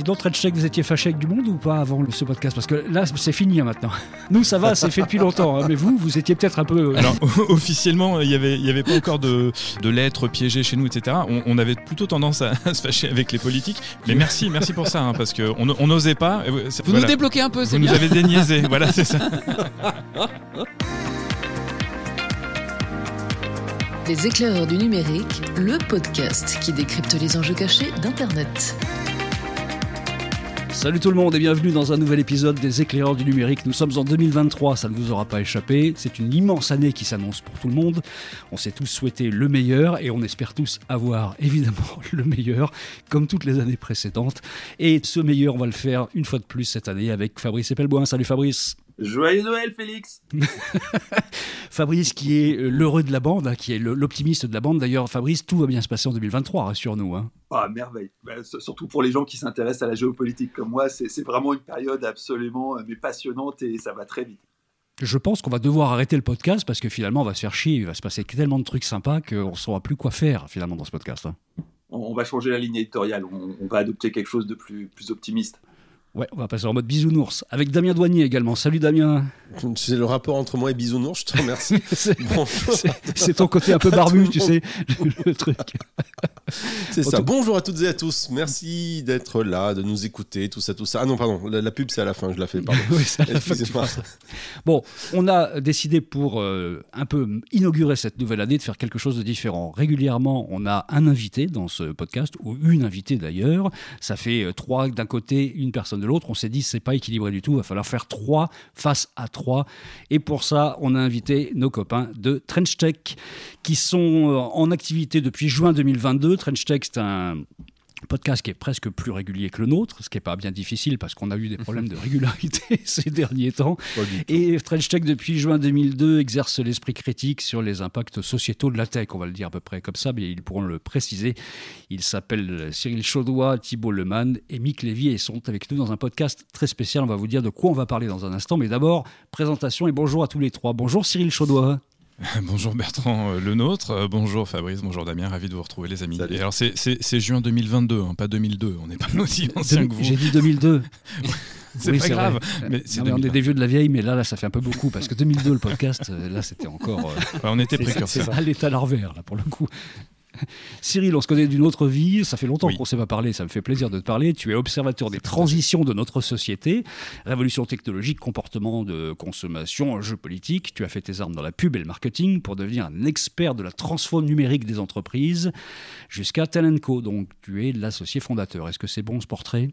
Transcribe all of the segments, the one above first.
Dis donc, Trenchtek, vous étiez fâché avec du monde ou pas avant ce podcast? Parce que là, c'est fini hein, maintenant. Nous, ça va, c'est fait depuis longtemps. hein, mais vous, vous étiez peut-être un peu. euh, Alors officiellement, il n'y avait, il y avait pas encore de, de lettres piégées chez nous, etc. On, on avait plutôt tendance à, à se fâcher avec les politiques. Mais merci, merci pour ça, hein, parce qu'on on n'osait pas. Vous voilà. nous débloquez un peu, Vous c'est nous bien. avez déniaisé, voilà, c'est ça. Les éclaireurs du numérique, le podcast qui décrypte les enjeux cachés d'Internet. Salut tout le monde et bienvenue dans un nouvel épisode des éclaireurs du numérique. Nous sommes en 2023, ça ne vous aura pas échappé. C'est une immense année qui s'annonce pour tout le monde. On s'est tous souhaité le meilleur et on espère tous avoir évidemment le meilleur, comme toutes les années précédentes. Et ce meilleur, on va le faire une fois de plus cette année avec Fabrice Epelboin. Salut Fabrice. Joyeux Noël, Félix Fabrice qui est euh, l'heureux de la bande, hein, qui est l'optimiste de la bande. D'ailleurs, Fabrice, tout va bien se passer en 2023, rassure-nous. Hein. Ah, merveille. Bah, surtout pour les gens qui s'intéressent à la géopolitique comme moi, c'est vraiment une période absolument euh, mais passionnante et ça va très vite. Je pense qu'on va devoir arrêter le podcast parce que finalement, on va se faire chier. Il va se passer tellement de trucs sympas qu'on ne saura plus quoi faire finalement dans ce podcast. hein. On, on va changer la ligne éditoriale, on, on va adopter quelque chose de plus, plus optimiste. Ouais, on va passer en mode bisounours avec Damien Douanier également. Salut Damien. C'est le rapport entre moi et Bisounours, je te remercie. C'est ton côté un peu barbu, tu sais, le truc. C'est ça. tout- Bonjour à toutes et à tous. Merci d'être là, de nous écouter, tout ça, tout ça. Ah non, pardon, la, la pub c'est à la fin, je la fais, pardon. Oui, c'est à la fin. Bon, on a décidé pour euh, un peu inaugurer cette nouvelle année de faire quelque chose de différent. Régulièrement, on a un invité dans ce podcast, ou une invitée d'ailleurs. Ça fait euh, trois d'un côté, une personne de l'autre. On s'est dit, c'est pas équilibré du tout. Il va falloir faire trois face à trois. Et pour ça, on a invité nos copains de TrenchTech qui sont euh, en activité depuis juin 2022. TrenchTech, c'est un podcast qui est presque plus régulier que le nôtre, ce qui n'est pas bien difficile parce qu'on a eu des problèmes de régularité ces derniers temps. Et TrenchTech, depuis juin 2002, exerce l'esprit critique sur les impacts sociétaux de la tech, on va le dire à peu près comme ça, mais ils pourront le préciser. Ils s'appellent Cyril Chaudois, Thibault Lemann et Mick Lévy et sont avec nous dans un podcast très spécial. On va vous dire de quoi on va parler dans un instant, mais d'abord, présentation et bonjour à tous les trois. Bonjour Cyril Chaudois. Bonjour Bertrand, euh, le nôtre. Euh, bonjour Fabrice, bonjour Damien, ravi de vous retrouver les amis. Salut. Et alors c'est- c'est c'est juin 2022, hein, pas 2002. On n'est pas aussi anciens que vous. J'ai dit 2002. C'est Oui, pas c'est grave. vrai. Mais Non, c'est mais on est 2022. des vieux de la vieille, mais là, là, ça fait un peu beaucoup parce que 2002, le podcast, euh, là, c'était encore. euh, Ouais, on était C'est précurseurs. à l'état larvaire, là, pour le coup. Cyril, on se connaît d'une autre vie, ça fait longtemps Oui. qu'on ne s'est pas parlé, ça me fait plaisir de te parler. Tu es observateur des transitions de notre société, révolution technologique, comportement de consommation, jeu politique. Tu as fait tes armes dans la pub et le marketing pour devenir un expert de la transforme numérique des entreprises jusqu'à Talentco. Donc tu es l'associé fondateur. Est-ce que c'est bon ce portrait?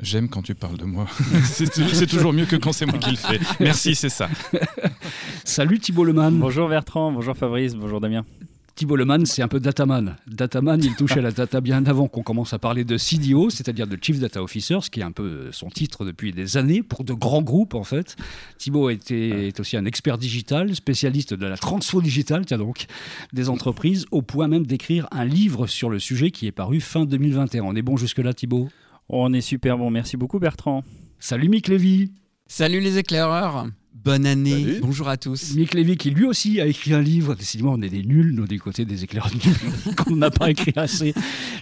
J'aime quand tu parles de moi. c'est c'est toujours mieux que quand c'est moi qui le fais. Merci, c'est ça. Salut Thibault Lemann. Bonjour Bertrand, bonjour Fabrice, bonjour Damien. Thibault Lemann, c'est un peu dataman. Dataman, il touche à la data bien avant qu'on commence à parler de CDO, c'est-à-dire de Chief Data Officer, ce qui est un peu son titre depuis des années, pour de grands groupes en fait. Thibault était, est aussi un expert digital, spécialiste de la transfo digitale, tiens donc, des entreprises, au point même d'écrire un livre sur le sujet qui est paru fin 2021. On est bon jusque-là, Thibault? On est super bon, merci beaucoup Bertrand. Salut Mick Lévy Salut les éclaireurs, bonne année, Salut. bonjour à tous. Mick Lévy qui lui aussi a écrit un livre. Décidément, on est des nuls, nous, des côtés des du numérique, qu'on n'a pas écrit assez.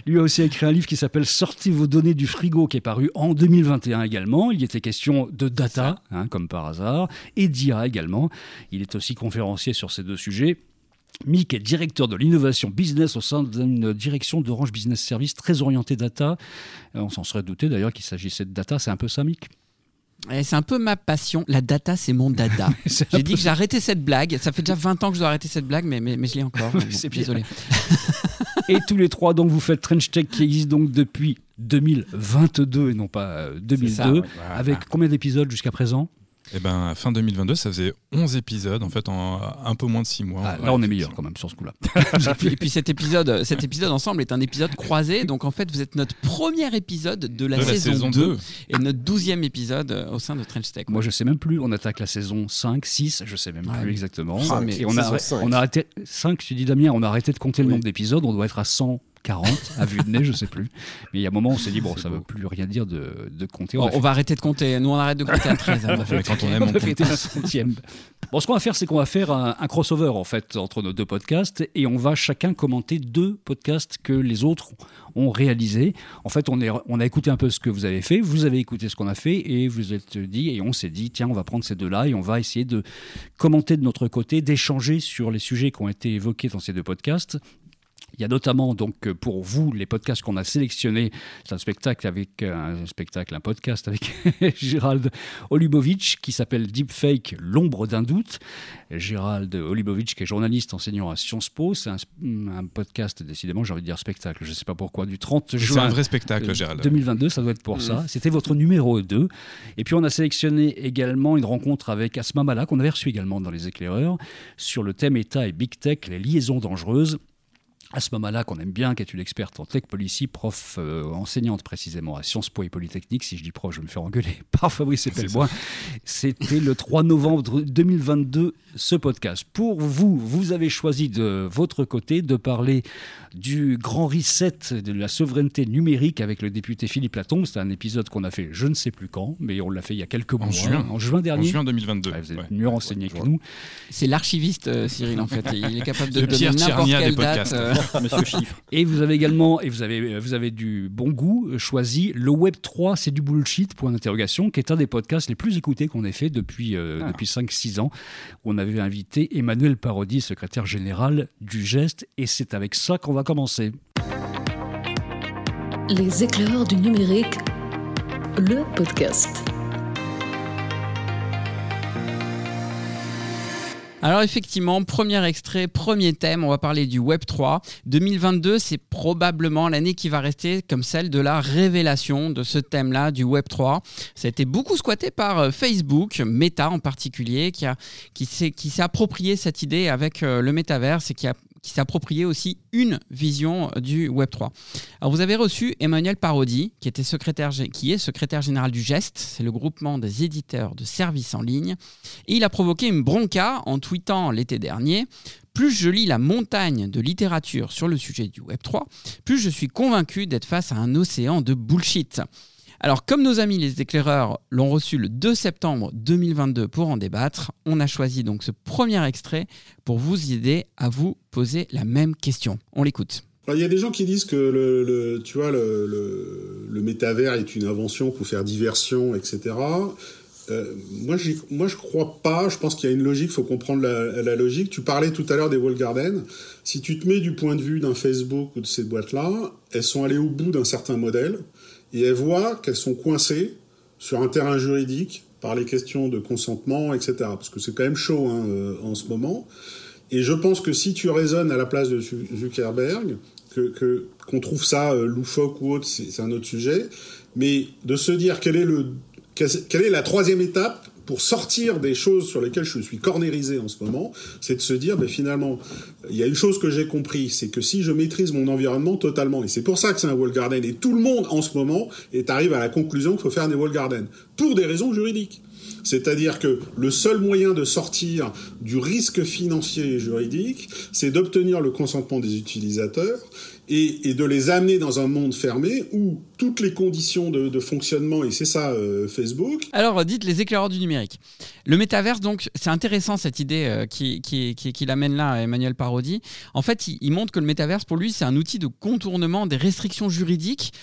Lui a aussi écrit un livre qui s'appelle Sortez vos données du frigo, qui est paru en 2021 également. Il y était question de data, hein, comme par hasard, et d'IA également. Il est aussi conférencier sur ces deux sujets. Mick est directeur de l'innovation business au sein d'une direction d'Orange Business Service très orientée data. On s'en serait douté d'ailleurs qu'il s'agissait de data. C'est un peu ça, Mick? C'est un peu ma passion, la data c'est mon dada. J'ai dit que j'ai arrêté cette blague, ça fait déjà 20 ans que je dois arrêter cette blague, mais, mais, mais je l'ai encore. Bon, désolé. Et tous les trois, donc, vous faites Trench Tech qui existe donc depuis 2022 et non pas euh, 2002. ça, ouais. Avec combien d'épisodes jusqu'à présent? Et ben fin 2022, ça faisait 11 épisodes en fait en un peu moins de 6 mois. Ah, Ouais, Là, on est meilleur quand même sur ce coup-là. et, puis, et puis cet épisode, cet épisode ensemble est un épisode croisé, donc en fait vous êtes notre premier épisode de la, De la saison, saison 2, 2. et notre douzième épisode euh, au sein de Trench Tech. Moi, je sais même plus. On attaque la saison 5, 6, je sais même Ouais, plus exactement. Ah, mais et on a, saison cinq. on a arrêté 5, tu dis Damien, on a arrêté de compter le Oui. nombre d'épisodes. On doit être à 40 à vue de nez, je sais plus. Mais il y a un moment où on s'est dit, bon, ça ne veut plus rien dire de, de compter. On va arrêter de compter. Nous, on arrête de compter à 13. hein. Mais quand on aime, on on compte centième. Bon, ce qu'on va faire, c'est qu'on va faire un, un crossover en fait entre nos deux podcasts et on va chacun commenter deux podcasts que les autres ont réalisés. En fait, on, est, on a écouté un peu ce que vous avez fait, vous avez écouté ce qu'on a fait et vous êtes dit et on s'est dit tiens, on va prendre ces deux-là et on va essayer de commenter de notre côté, d'échanger sur les sujets qui ont été évoqués dans ces deux podcasts. Il y a notamment donc euh, pour vous les podcasts qu'on a sélectionnés. C'est un spectacle avec un spectacle, un podcast avec Gérald Olubovitch qui s'appelle Deepfake, l'ombre d'un doute. Gérald Olubovitch qui est journaliste enseignant à Sciences Po. C'est un, un podcast décidément, j'ai envie de dire spectacle. Je ne sais pas pourquoi du 30 C'est juin. un vrai spectacle, Euh, Gérald. 2022, ça doit être pour ça. C'était votre numéro 2. Et puis on a sélectionné également une rencontre avec Asma Mala, qu'on avait reçu également dans Les Éclaireurs, sur le thème État et Big Tech, les liaisons dangereuses. Asma Mala, qu'on aime bien, qui est une experte en tech policy, prof, euh, enseignante précisément à Sciences Po et Polytechnique. Si je dis prof, je vais me faire engueuler par Fabrice Epelbois. C'était le 3 novembre 2022, ce podcast. Pour vous, vous avez choisi de votre côté de parler du grand reset de la souveraineté numérique avec le député Philippe Latombe. C'est un épisode qu'on a fait je ne sais plus quand, mais on l'a fait il y a quelques mois. juin. En juin En dernier. juin 2022. Ouais, vous êtes Ouais. mieux renseigné que nous. C'est l'archiviste, euh, Cyril, en fait. Il est capable de Le donner n'importe Tchernia des quelle date. podcasts. euh, Monsieur Chiffre. Et vous avez également, et vous avez, vous avez du bon goût, euh, choisi le Web 3, c'est du bullshit, point d'interrogation, qui est un des podcasts les plus écoutés qu'on ait fait depuis, euh, Ah. depuis 5-6 ans, où on avait invité Emmanuel Parodi, secrétaire général du Geste, et c'est avec ça qu'on va commencer. Les éclaireurs du numérique, le podcast. Alors effectivement, premier extrait, premier thème, on va parler du Web 3. 2022, c'est probablement l'année qui va rester comme celle de la révélation de ce thème-là du Web 3. Ça a été beaucoup squatté par euh, Facebook, Meta en particulier, qui, qui s'est approprié cette idée avec euh, le métaverse et qui a qui s'est approprié aussi une vision euh, du Web 3. Alors vous avez reçu Emmanuel Parodi, qui, était secrétaire, qui est secrétaire général du GEST, c'est le groupement des éditeurs de services en ligne, et il a provoqué une bronca en tweetant l'été dernier plus je lis la montagne de littérature sur le sujet du Web3, plus je suis convaincu d'être face à un océan de bullshit. Alors, comme nos amis les éclaireurs l'ont reçu le 2 septembre 2022 pour en débattre, on a choisi donc ce premier extrait pour vous aider à vous poser la même question. On l'écoute. Il y a des gens qui disent que le, le- tu vois, le, métavers est une invention pour faire diversion, etc. Euh, moi, moi, je crois pas. Je pense qu'il y a une logique. Il faut comprendre la, la logique. Tu parlais tout à l'heure des wall gardens. Si tu te mets du point de vue d'un Facebook ou de ces boîtes-là, elles sont allées au bout d'un certain modèle et elles voient qu'elles sont coincées sur un terrain juridique par les questions de consentement, etc. Parce que c'est quand même chaud hein, euh, en ce moment. Et je pense que si tu raisonnes à la place de Zu- Zuckerberg, que que- qu'on trouve ça euh, loufoque ou autre, c'est un autre sujet. Mais de se dire quel est le quelle est la troisième étape pour sortir des choses sur lesquelles je suis cornérisé en ce moment, c'est de se dire, ben finalement, il y a une chose que j'ai compris, c'est que si je maîtrise mon environnement totalement, et c'est pour ça que c'est un wall garden, et tout le monde en ce moment est arrive à la conclusion qu'il faut faire des wall gardens, pour des raisons juridiques. C'est-à-dire que le seul moyen de sortir du risque financier et juridique, c'est d'obtenir le consentement des utilisateurs et, de les amener dans un monde fermé où toutes les conditions de, fonctionnement, et c'est ça euh, Facebook, Alors, dites les éclaireurs du numérique. Le métaverse, donc, c'est intéressant cette idée euh, qui, qui, qui, l'amène là, Emmanuel Parodi. En fait, il, il montre que le métaverse, pour lui, c'est un outil de contournement des restrictions juridiques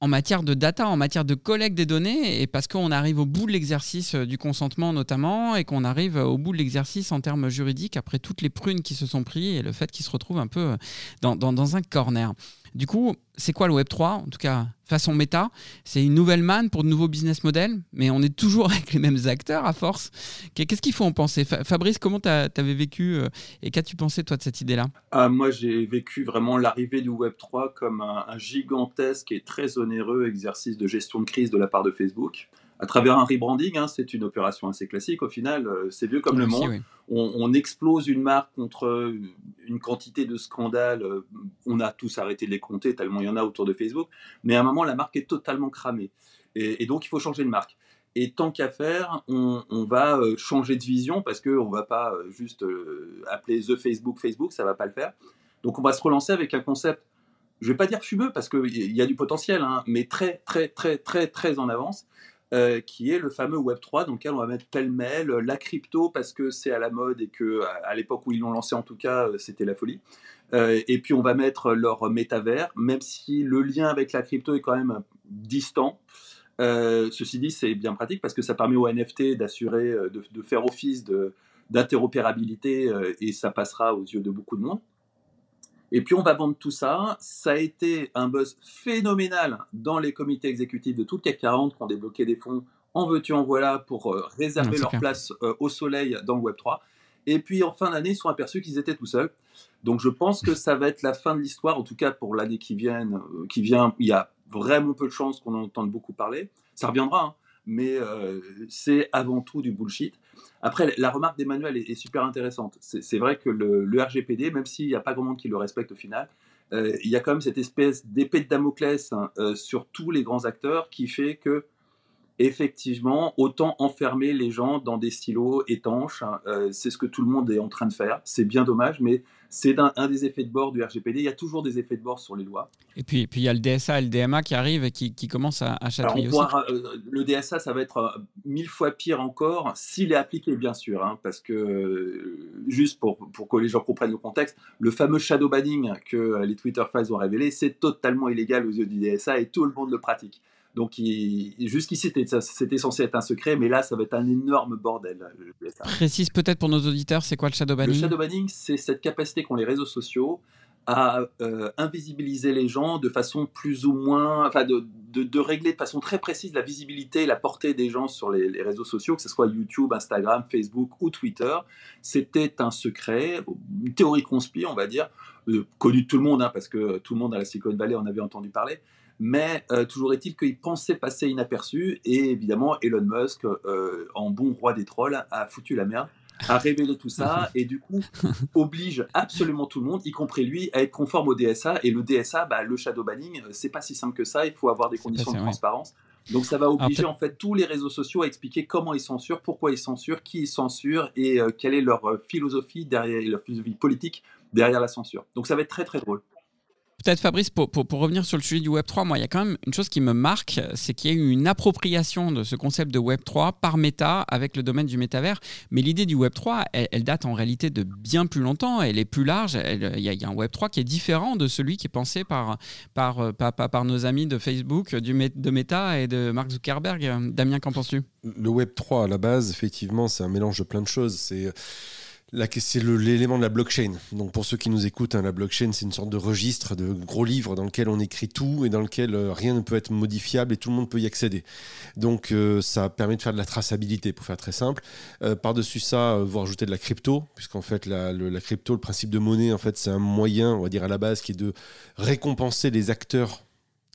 en matière de data, en matière de collecte des données, et parce qu'on arrive au bout de l'exercice euh, du consentement notamment, et qu'on arrive au bout de l'exercice en termes juridiques après toutes les prunes qui se sont pris et le fait qu'ils se retrouvent un peu euh, dans, dans un corner. Du coup, c'est quoi le Web3 En tout cas, façon méta, c'est une nouvelle manne pour de nouveaux business models, mais on est toujours avec les mêmes acteurs à force. Qu'est-ce qu'il faut en penser? Fa- Fabrice, comment tu avais vécu euh, et qu'as-tu pensé toi de cette idée-là? Ah, moi, j'ai vécu vraiment l'arrivée du Web 3 comme un gigantesque et très onéreux exercice de gestion de crise de la part de Facebook. À travers un rebranding, hein, c'est une opération assez classique au final, euh, c'est vieux comme le monde. oui. On, on explose une marque contre une quantité de scandales. euh, On a tous arrêté de les compter tellement il y en a autour de Facebook. Mais à un moment, la marque est totalement cramée. Et, et donc, il faut changer de marque. Et tant qu'à faire, on, on va euh, changer de vision parce qu'on ne va pas euh, juste euh, appeler The Facebook Facebook, ça ne va pas le faire. Donc, on va se relancer avec un concept je vais pas dire fumeux parce qu'il y a du potentiel, hein, mais très, très, très, très, très en avance. Euh, qui est le fameux Web3, dans lequel on va mettre pêle-mêle la crypto parce que c'est à la mode et que à l'époque où ils l'ont lancé en tout cas c'était la folie. Euh, et puis on va mettre leur métavers, même si le lien avec la crypto est quand même distant. Euh, ceci dit, c'est bien pratique parce que ça permet aux NFT d'assurer, de, de, faire office d'interopérabilité et ça passera aux yeux de beaucoup de monde. Et puis on va vendre tout ça. Ça a été un buzz phénoménal dans les comités exécutifs de tout le CAC 40 qui ont débloqué des fonds en veux-tu, en voilà pour euh, réserver leur place euh, au soleil dans le Web3. Et puis en fin d'année, ils sont aperçus qu'ils étaient tout seuls. Donc je pense que ça va être la fin de l'histoire, en tout cas pour l'année qui vient, euh, qui vient. Il y a vraiment peu de chances qu'on en entende beaucoup parler. Ça reviendra, hein mais c'est avant tout du bullshit. Après, la remarque d'Emmanuel est, super intéressante. C'est vrai que le, RGPD, même s'il n'y a pas grand monde qui le respecte au final, euh, il y a quand même cette espèce d'épée de Damoclès hein, euh, sur tous les grands acteurs qui fait que effectivement, autant enfermer les gens dans des silos étanches. Hein, euh, c'est ce que tout le monde est en train de faire. C'est bien dommage, mais c'est un, des effets de bord du RGPD. Il y a toujours des effets de bord sur les lois. Et puis, puis il y a le DSA et le DMA qui arrivent et qui, qui commencent à, à chatouiller aussi. Euh, le DSA, ça va être euh, mille fois pire encore s'il est appliqué, bien sûr. Hein, parce que, juste pour, pour que les gens comprennent le contexte, le fameux shadow banning que les Twitter Files ont révélé, c'est totalement illégal aux yeux du DSA et tout le monde le pratique. Donc jusqu'ici, c'était censé être un secret, mais là, ça va être un énorme bordel. Précise peut-être pour nos auditeurs, c'est quoi le shadow banning Le shadow banning, c'est cette capacité qu'ont les réseaux sociaux à euh, invisibiliser les gens de façon plus ou moins, enfin de, de, régler de façon très précise la visibilité et la portée des gens sur les, réseaux sociaux, que ce soit YouTube, Instagram, Facebook ou Twitter. C'était un secret, une théorie conspire, on va dire, euh, connue de tout le monde, hein, parce que tout le monde à la Silicon Valley en avait entendu parler, mais euh, toujours est-il qu'il pensait passer inaperçu, et évidemment, Elon Musk, euh, en bon roi des trolls, a foutu la merde, a révélé tout ça, et du coup, oblige absolument tout le monde, y compris lui, à être conforme au DSA, et le DSA, bah, le shadow banning, euh, c'est pas si simple que ça, il faut avoir des conditions de transparence. Donc ça va obliger en fait tous les réseaux sociaux à expliquer comment ils censurent, pourquoi ils censurent, qui ils censurent et quelle est leur philosophie derrière leur philosophie politique derrière la censure. Donc ça va être très très drôle. Peut-être Fabrice, pour, pour, revenir sur le sujet du Web3, moi, il y a quand même une chose qui me marque, c'est qu'il y a eu une appropriation de ce concept de Web3 par Meta avec le domaine du métavers. Mais l'idée du Web3, elle, date en réalité de bien plus longtemps, elle est plus large. Il y, a un Web3 qui est différent de celui qui est pensé par, par, par, par, nos amis de Facebook, du, de Meta et de Mark Zuckerberg. Damien, qu'en penses-tu? Le Web3, à la base, effectivement, c'est un mélange de plein de choses. C'est c'est l'élément de la blockchain. Donc pour ceux qui nous écoutent, hein, la blockchain c'est une sorte de registre, de gros livre dans lequel on écrit tout et dans lequel euh, rien ne peut être modifiable et tout le monde peut y accéder. Donc euh, ça permet de faire de la traçabilité, pour faire très simple. Euh, par-dessus ça, vous rajoutez de la crypto, puisqu'en fait la, crypto, le principe de monnaie, en fait c'est un moyen, on va dire à la base, qui est de récompenser les acteurs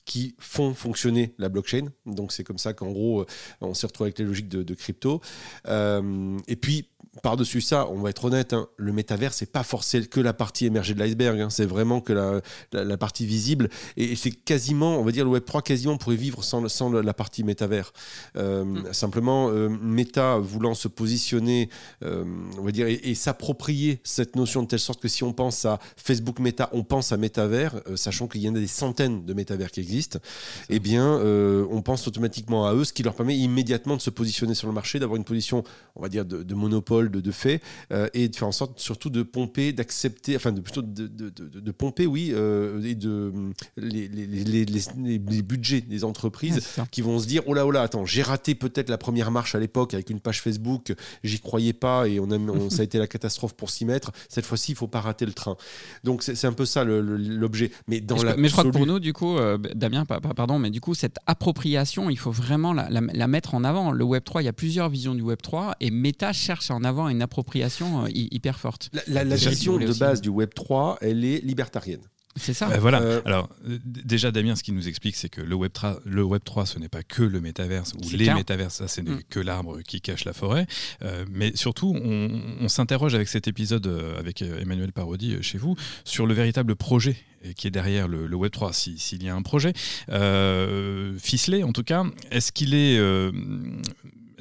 qui font fonctionner la blockchain. Donc c'est comme ça qu'en gros, on s'est retrouvé avec les logiques de, crypto. et puis, par-dessus ça, on va être honnête, hein, le métavers, c'est pas forcément que la partie émergée de l'iceberg, hein, c'est vraiment que la, partie visible. Et, c'est quasiment, on va dire, le Web3 quasiment pourrait vivre sans, sans la partie métavers. Euh, mm. Simplement, euh, Meta voulant se positionner, euh, on va dire, et, s'approprier cette notion de telle sorte que si on pense à Facebook Meta, on pense à métavers, sachant qu'il y en a des centaines de métavers qui existent, eh bien, on pense automatiquement à eux, ce qui leur permet immédiatement de se positionner sur le marché, d'avoir une position, on va dire, de monopole de, fait, euh, et de faire en sorte surtout de pomper, d'accepter, enfin de, plutôt de, de, pomper, oui, euh, et de les, les, les, budgets des entreprises qui vont se dire oh là oh là, attends, j'ai raté peut-être la première marche à l'époque avec une page Facebook, j'y croyais pas et on a, ça a été la catastrophe pour s'y mettre. Cette fois-ci, il faut pas rater le train. Donc c'est un peu ça l'objet. Mais dans je, mais je crois que pour nous, du coup, euh, Damien, pardon, mais du coup, cette appropriation, il faut vraiment la, la mettre en avant. Le Web 3, il y a plusieurs visions du Web 3 et Meta cherche à en avoir une appropriation euh, hyper forte. La, la, gestion de base du Web 3, elle est libertarienne. C'est ça. Euh, voilà. Euh, Alors, déjà, Damien, ce qu'il nous explique, c'est que le Web, 3, le Web 3, ce n'est pas que le métaverse ou les métaverses, ça, ce n'est mm. que l'arbre qui cache la forêt. mais surtout, on, s'interroge avec cet épisode avec Emmanuel Parodi chez vous sur le véritable projet qui est derrière le, le Web 3, s'il y a un projet ficelé en tout cas. Est-ce qu'il est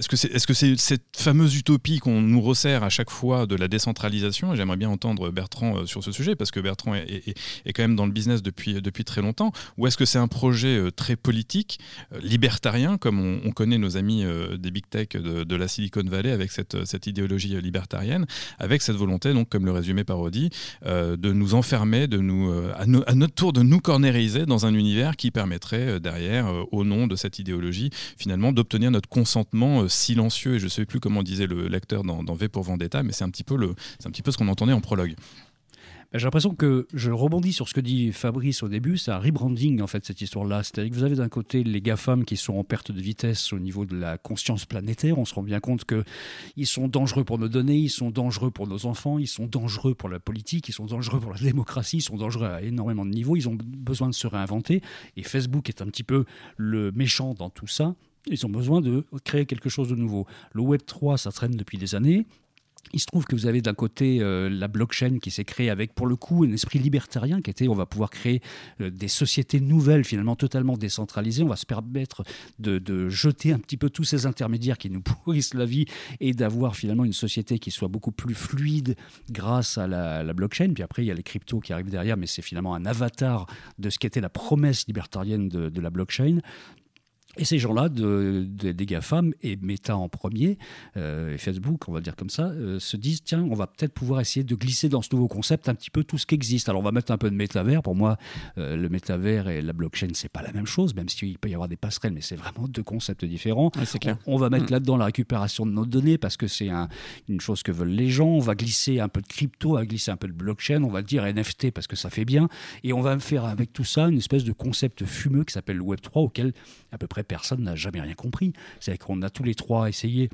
est-ce que c'est est -ce c'est cette fameuse utopie qu'on nous resserre à chaque fois de la décentralisation? J'aimerais bien entendre Bertrand euh, sur ce sujet, parce que Bertrand est, quand même dans le business depuis, depuis très longtemps. Ou est-ce que c'est un projet euh, très politique, euh, libertarien, comme on, connaît nos amis des big tech de, la Silicon Valley avec cette, cette idéologie libertarienne, avec cette volonté, donc, comme le résumé parodie, de nous enfermer, de nous, à, notre tour de nous cornériser dans un univers qui permettrait derrière, au nom de cette idéologie, finalement, d'obtenir notre consentement silencieux, et je ne sais plus comment disait le lecteur dans, V pour Vendetta, mais c'est un petit peu, le, un petit peu ce qu'on entendait en prologue. Ben, j'ai l'impression que je rebondis sur ce que dit Fabrice au début, c'est un rebranding en fait cette histoire-là. C'est-à-dire que vous avez d'un côté les GAFAM qui sont en perte de vitesse au niveau de la conscience planétaire. On se rend bien compte qu'ils sont dangereux pour nos données, ils sont dangereux pour nos enfants, ils sont dangereux pour la politique, ils sont dangereux pour la démocratie, ils sont dangereux à énormément de niveaux, ils ont besoin de se réinventer. Et Facebook est un petit peu le méchant dans tout ça. Ils ont besoin de créer quelque chose de nouveau. Le Web 3, ça traîne depuis des années. Il se trouve que vous avez d'un côté euh, la blockchain qui s'est créée avec, pour le coup, un esprit libertarien qui était on va pouvoir créer euh, des sociétés nouvelles, finalement totalement décentralisées. On va se permettre de, jeter un petit peu tous ces intermédiaires qui nous pourrissent la vie et d'avoir finalement une société qui soit beaucoup plus fluide grâce à la, blockchain. Puis après, il y a les cryptos qui arrivent derrière, mais c'est finalement un avatar de ce qu'était la promesse libertarienne de, de la blockchain. Et ces gens-là, de, des GAFAM, et Meta en premier, euh, et Facebook, on va dire comme ça, euh, se disent tiens, on va peut-être pouvoir essayer de glisser dans ce nouveau concept un petit peu tout ce qui existe. Alors on va mettre un peu de métavers. Pour moi, euh, le métavers et la blockchain, c'est pas la même chose, même s'il peut y avoir des passerelles, mais c'est vraiment deux concepts différents. clair. On, va mettre mm. là-dedans la récupération de nos données parce que c'est un, une chose que veulent les gens. On va glisser un peu de crypto, on va glisser un peu de blockchain, on va dire NFT parce que ça fait bien. Et on va faire avec tout ça une espèce de concept fumeux qui s'appelle le Web3 auquel à peu près personne n'a jamais rien compris. C'est qu'on a tous les trois essayé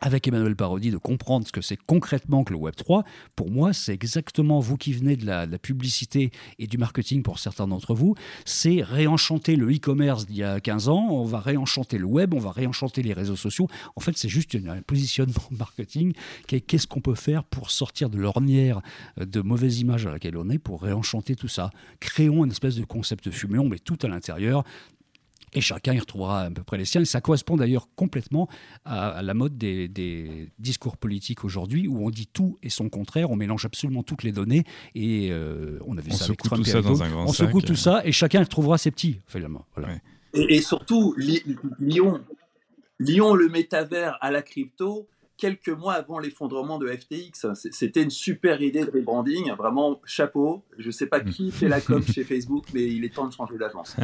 avec Emmanuel Parodi de comprendre ce que c'est concrètement que le Web 3. Pour moi, c'est exactement vous qui venez de la, publicité et du marketing pour certains d'entre vous. C'est réenchanter le e-commerce d'il y a 15 ans, on va réenchanter le web, on va réenchanter les réseaux sociaux. En fait, c'est juste un positionnement marketing. Qu'est-ce qu'on peut faire pour sortir de l'ornière de mauvaises images à laquelle on est pour réenchanter tout ça? Créons une espèce de concept fumé, on met tout à l'intérieur et chacun y retrouvera à peu près les siens. Et ça correspond d'ailleurs complètement à, la mode des, discours politiques aujourd'hui, où on dit tout et son contraire, on mélange absolument toutes les données, et euh, on a vu ça avec Trump tout ça dans un grand On secoue tout ça, et chacun y retrouvera ses petits, finalement. Voilà. Et, surtout, Lyon, Lyon, le métavers à la crypto, quelques mois avant l'effondrement de FTX. C'était une super idée de rebranding, vraiment chapeau. Je ne sais pas qui fait la com chez Facebook, mais il est temps de changer d'agence.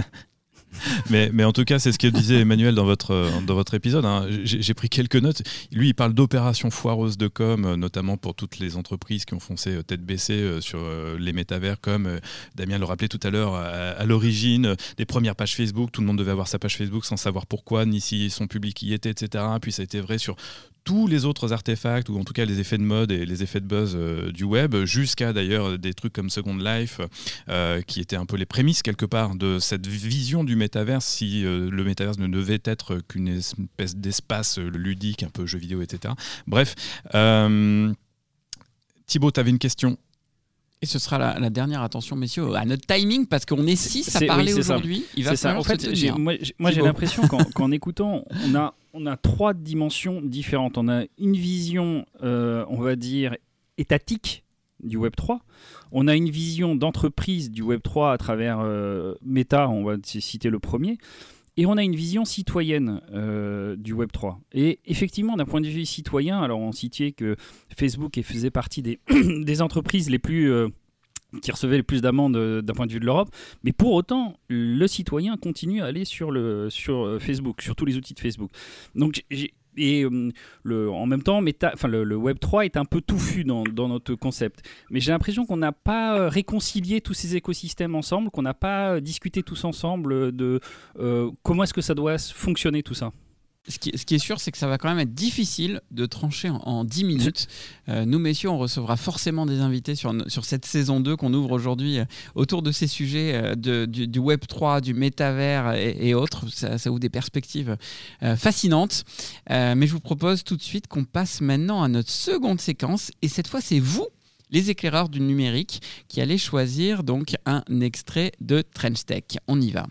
mais, en tout cas, c'est ce que disait Emmanuel dans votre, dans votre épisode. Hein. J'ai pris quelques notes. Lui, il parle d'opérations foireuses de com, euh, notamment pour toutes les entreprises qui ont foncé euh, tête baissée euh, sur les métavers, comme Damien le rappelait tout à l'heure, à, l'origine des premières pages Facebook. Tout le monde devait avoir sa page Facebook sans savoir pourquoi, ni si son public y était, etc. Puis ça a été vrai sur tous les autres artefacts, ou en tout cas les effets de mode et les effets de buzz du web, jusqu'à d'ailleurs des trucs comme Second Life, qui étaient un peu les prémices quelque part de cette vision du métaverse si euh, le métaverse ne devait être qu'une espèce d'espace ludique, un peu jeu vidéo, etc. Bref. Euh, Thibaut, tu avais une question et ce sera la, dernière attention, messieurs, à notre timing, parce qu'on est six à parler aujourd'hui. Il va falloir en fait, Moi, j'ai l'impression qu'en écoutant, on a, on a trois dimensions différentes. On a une vision, euh, on va dire, étatique du Web 3. On a une vision d'entreprise du Web 3 à travers euh, Meta, on va citer le premier. Et on a une vision citoyenne euh, du Web 3. Et effectivement, d'un point de vue citoyen, alors on citait que Facebook faisait partie des, entreprises les plus... Euh, qui recevaient le plus d'amendes d'un point de vue de l'Europe, mais pour autant, le citoyen continue à aller sur, le, sur Facebook, sur tous les outils de Facebook. Donc et euh, le, en même temps, enfin, le, Web 3 est un peu touffu dans, dans notre concept. Mais j'ai l'impression qu'on n'a pas euh, réconcilié tous ces écosystèmes ensemble, qu'on n'a pas euh, discuté tous ensemble de comment est-ce que ça doit fonctionner tout ça ce qui, est sûr, c'est que ça va quand même être difficile de trancher en, 10 minutes. Euh, nous, messieurs, on recevra forcément des invités sur, cette saison 2 qu'on ouvre aujourd'hui euh, autour de ces sujets euh, du, Web 3, du métavers et, autres. Ça, ça, ouvre des perspectives fascinantes. mais je vous propose tout de suite qu'on passe maintenant à notre seconde séquence. Et cette fois, c'est vous les éclaireurs du numérique qui allez choisir donc un extrait de Trench Tech. On y va.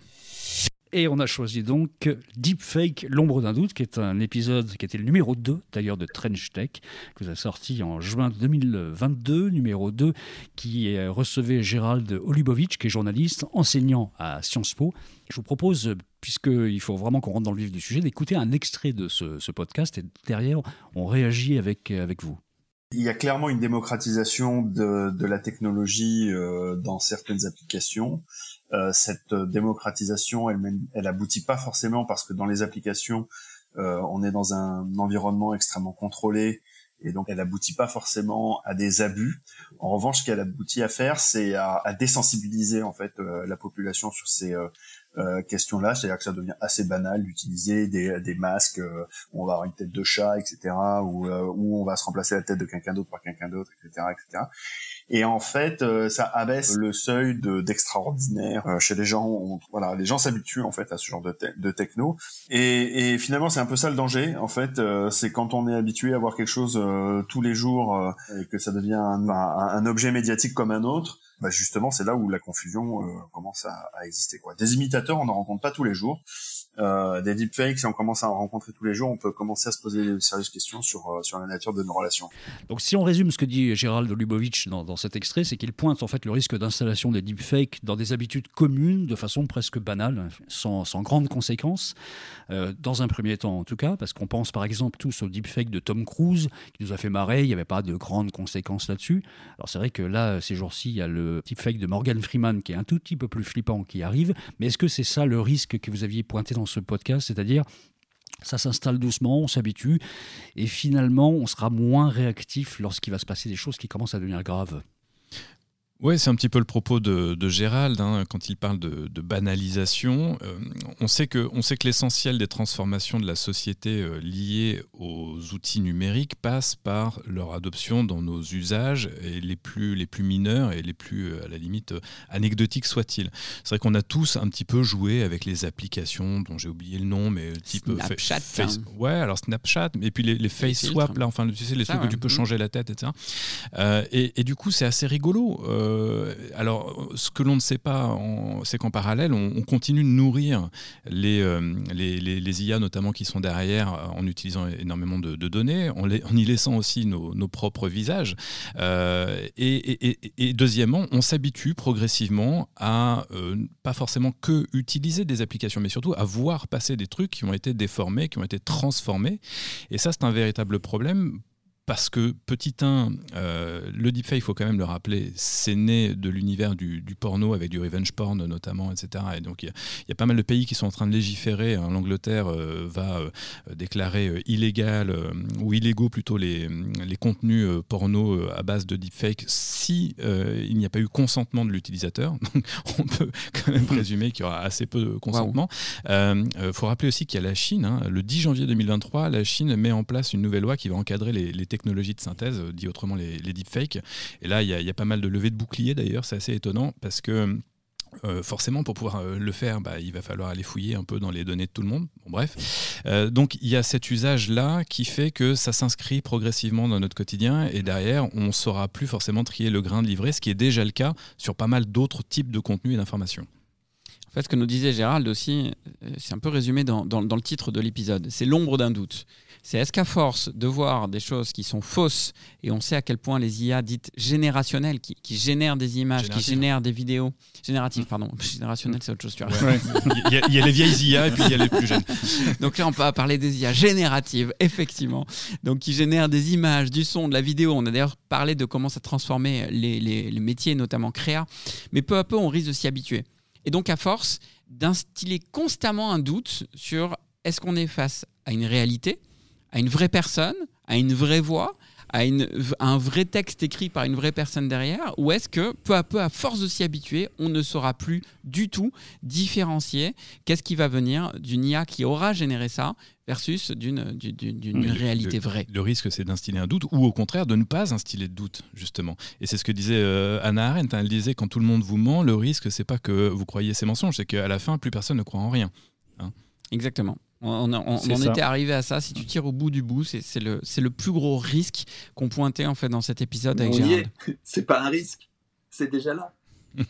Et on a choisi donc Deepfake, l'ombre d'un doute, qui est un épisode qui était le numéro 2 d'ailleurs de Trench Tech, que vous avez sorti en juin 2022, numéro 2, qui recevait Gérald Olubovitch, qui est journaliste, enseignant à Sciences Po. Je vous propose, puisqu'il faut vraiment qu'on rentre dans le vif du sujet, d'écouter un extrait de ce, podcast et derrière, on réagit avec, avec vous. Il y a clairement une démocratisation de, de la technologie euh, dans certaines applications. Euh, cette démocratisation, elle, elle aboutit pas forcément parce que dans les applications, euh, on est dans un environnement extrêmement contrôlé et donc elle aboutit pas forcément à des abus. En revanche, ce qu'elle aboutit à faire, c'est à, à, désensibiliser en fait euh, la population sur ces euh, euh, question-là, c'est-à-dire que ça devient assez banal d'utiliser des, des masques euh, où on va avoir une tête de chat, etc., ou euh, où on va se remplacer la tête de quelqu'un d'autre par quelqu'un d'autre, etc., etc. Et en fait, ça abaisse le seuil de d'extraordinaire chez les gens. voilà, les gens s'habituent en fait à ce genre de, de techno. Et, et finalement, c'est un peu ça le danger. En fait, c'est quand on est habitué à voir quelque chose tous les jours et que ça devient un, un objet médiatique comme un autre bah justement c'est là où la confusion euh, commence à, exister. Des imitateurs on n'en rencontre pas tous les jours, euh, des deepfakes, si on commence à en rencontrer tous les jours, on peut commencer à se poser de sérieuses questions sur, euh, sur la nature de nos relations. Donc si on résume ce que dit Gérald Lubovitch dans, cet extrait, c'est qu'il pointe en fait le risque d'installation des deepfakes dans des habitudes communes de façon presque banale, sans, sans grandes conséquences, dans un premier temps en tout cas, parce qu'on pense par exemple tous au deepfake de Tom Cruise, qui nous a fait marrer, il n'y avait pas de grandes conséquences là-dessus. Alors c'est vrai que là, ces jours-ci, il y a le deepfake de Morgan Freeman qui est un tout petit peu plus flippant qui arrive, mais est-ce que c'est ça le risque que vous aviez pointé dans ce podcast, c'est-à-dire ça s'installe doucement, on s'habitue, et finalement on sera moins réactif lorsqu'il va se passer des choses qui commencent à devenir graves. Oui, c'est un petit peu le propos de, de Gérald hein, quand il parle de, de banalisation. Euh, on sait que, on sait que l'essentiel des transformations de la société euh, liées aux outils numériques passe par leur adoption dans nos usages et les plus, les plus mineurs et les plus, euh, à la limite, anecdotiques soient-ils. C'est vrai qu'on a tous un petit peu joué avec les applications dont j'ai oublié le nom, mais type Snapchat. Face, ouais, alors Snapchat, et puis les, les face swap, là, enfin, tu sais, les trucs où tu peux mmh. changer la tête, etc. Et, et, du coup, c'est assez rigolo. Euh, alors, ce que l'on ne sait pas, c'est qu'en parallèle, on, continue de nourrir euh, les, les, IA, notamment qui sont derrière, euh, en utilisant énormément de, données, en, en, y laissant aussi nos, propres visages. et, deuxièmement, on s'habitue progressivement à pas forcément que utiliser des applications, mais surtout à voir passer des trucs qui ont été déformés, qui ont été transformés. Et ça, c'est un véritable problème parce que petit 1, euh, le deepfake, il faut quand même le rappeler, c'est né de l'univers du, porno avec du revenge porn notamment, etc. Et donc il y, a pas mal de pays qui sont en train de légiférer. Hein. L'Angleterre euh, va euh, déclarer illégal ou illégaux plutôt les, les contenus porno à base de deepfake si il n'y a pas eu consentement de l'utilisateur. Donc on peut quand même présumer qu'il y aura assez peu de consentement. Il faut rappeler aussi qu'il y a la Chine. Hein. le 10 janvier 2023, la Chine met en place une nouvelle loi qui va encadrer les, les technologies de synthèse, euh, dit autrement les, deepfakes. Et là, il y, a pas mal de levées de boucliers d'ailleurs, c'est assez étonnant parce que euh, forcément, pour pouvoir euh, le faire, bah, il va falloir aller fouiller un peu dans les données de tout le monde. Bref. donc, il y a cet usage-là qui fait que ça s'inscrit progressivement dans notre quotidien et derrière, on ne saura plus forcément trier le grain de livret, ce qui est déjà le cas sur pas mal d'autres types de contenus et d'informations. Fait, ce que nous disait Gérald aussi, c'est un peu résumé dans, dans le titre de l'épisode, c'est l'ombre d'un doute c'est est-ce qu'à force de voir des choses qui sont fausses, et on sait à quel point les IA dites générationnelles, qui, génèrent des images, qui génèrent des vidéos, génératives, mm. pardon, générationnelles c'est autre chose, tu vois. il, y a, les vieilles IA et puis il y a les plus jeunes. Donc là, on peut parler des IA génératives, effectivement, donc qui génèrent des images, du son, de la vidéo. On a d'ailleurs parlé de comment ça transformait les, les métiers, notamment créa, mais peu à peu, on risque de s'y habituer. Et donc, à force d'instiller constamment un doute sur est-ce qu'on est face à une réalité à une vraie personne, à une vraie voix, à, une, un vrai texte écrit par une vraie personne derrière Ou est-ce que peu à peu, à force de s'y habituer, on ne saura plus du tout différencier qu'est-ce qui va venir d'une IA qui aura généré ça versus d'une d'une réalité vraie? Le risque, c'est d'instiller un doute ou au contraire de ne pas instiller de doute, justement. Et c'est ce que disait euh, Anna Arendt. Hein. elle disait quand tout le monde vous ment, le risque, c'est pas que vous croyez ces mensonges, c'est qu'à la fin, plus personne ne croit en rien. Hein. Exactement. On, en était arrivé à ça. Si tu tires au bout du bout, c'est le, le plus gros risque qu'on pointait en fait dans cet épisode avec Gérald. C'est pas un risque, c'est déjà là.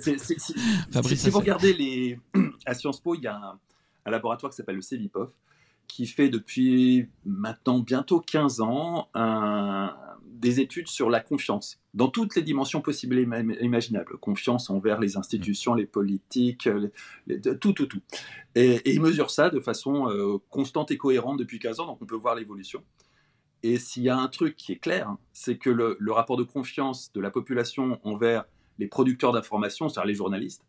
si vous regardez les... à Sciences Po, il y a un, un laboratoire qui s'appelle le CEVIPOF, qui fait depuis maintenant bientôt 15 ans des études sur la confiance, dans toutes les dimensions possibles et imaginables. Confiance envers les institutions, les politiques, tout, tout, tout. Et, ils mesurent ça de façon euh, constante et cohérente depuis 15 ans, donc on peut voir l'évolution. Et s'il y a un truc qui est clair, c'est que le, le, rapport de confiance de la population envers les producteurs d'informations, c'est-à-dire les journalistes,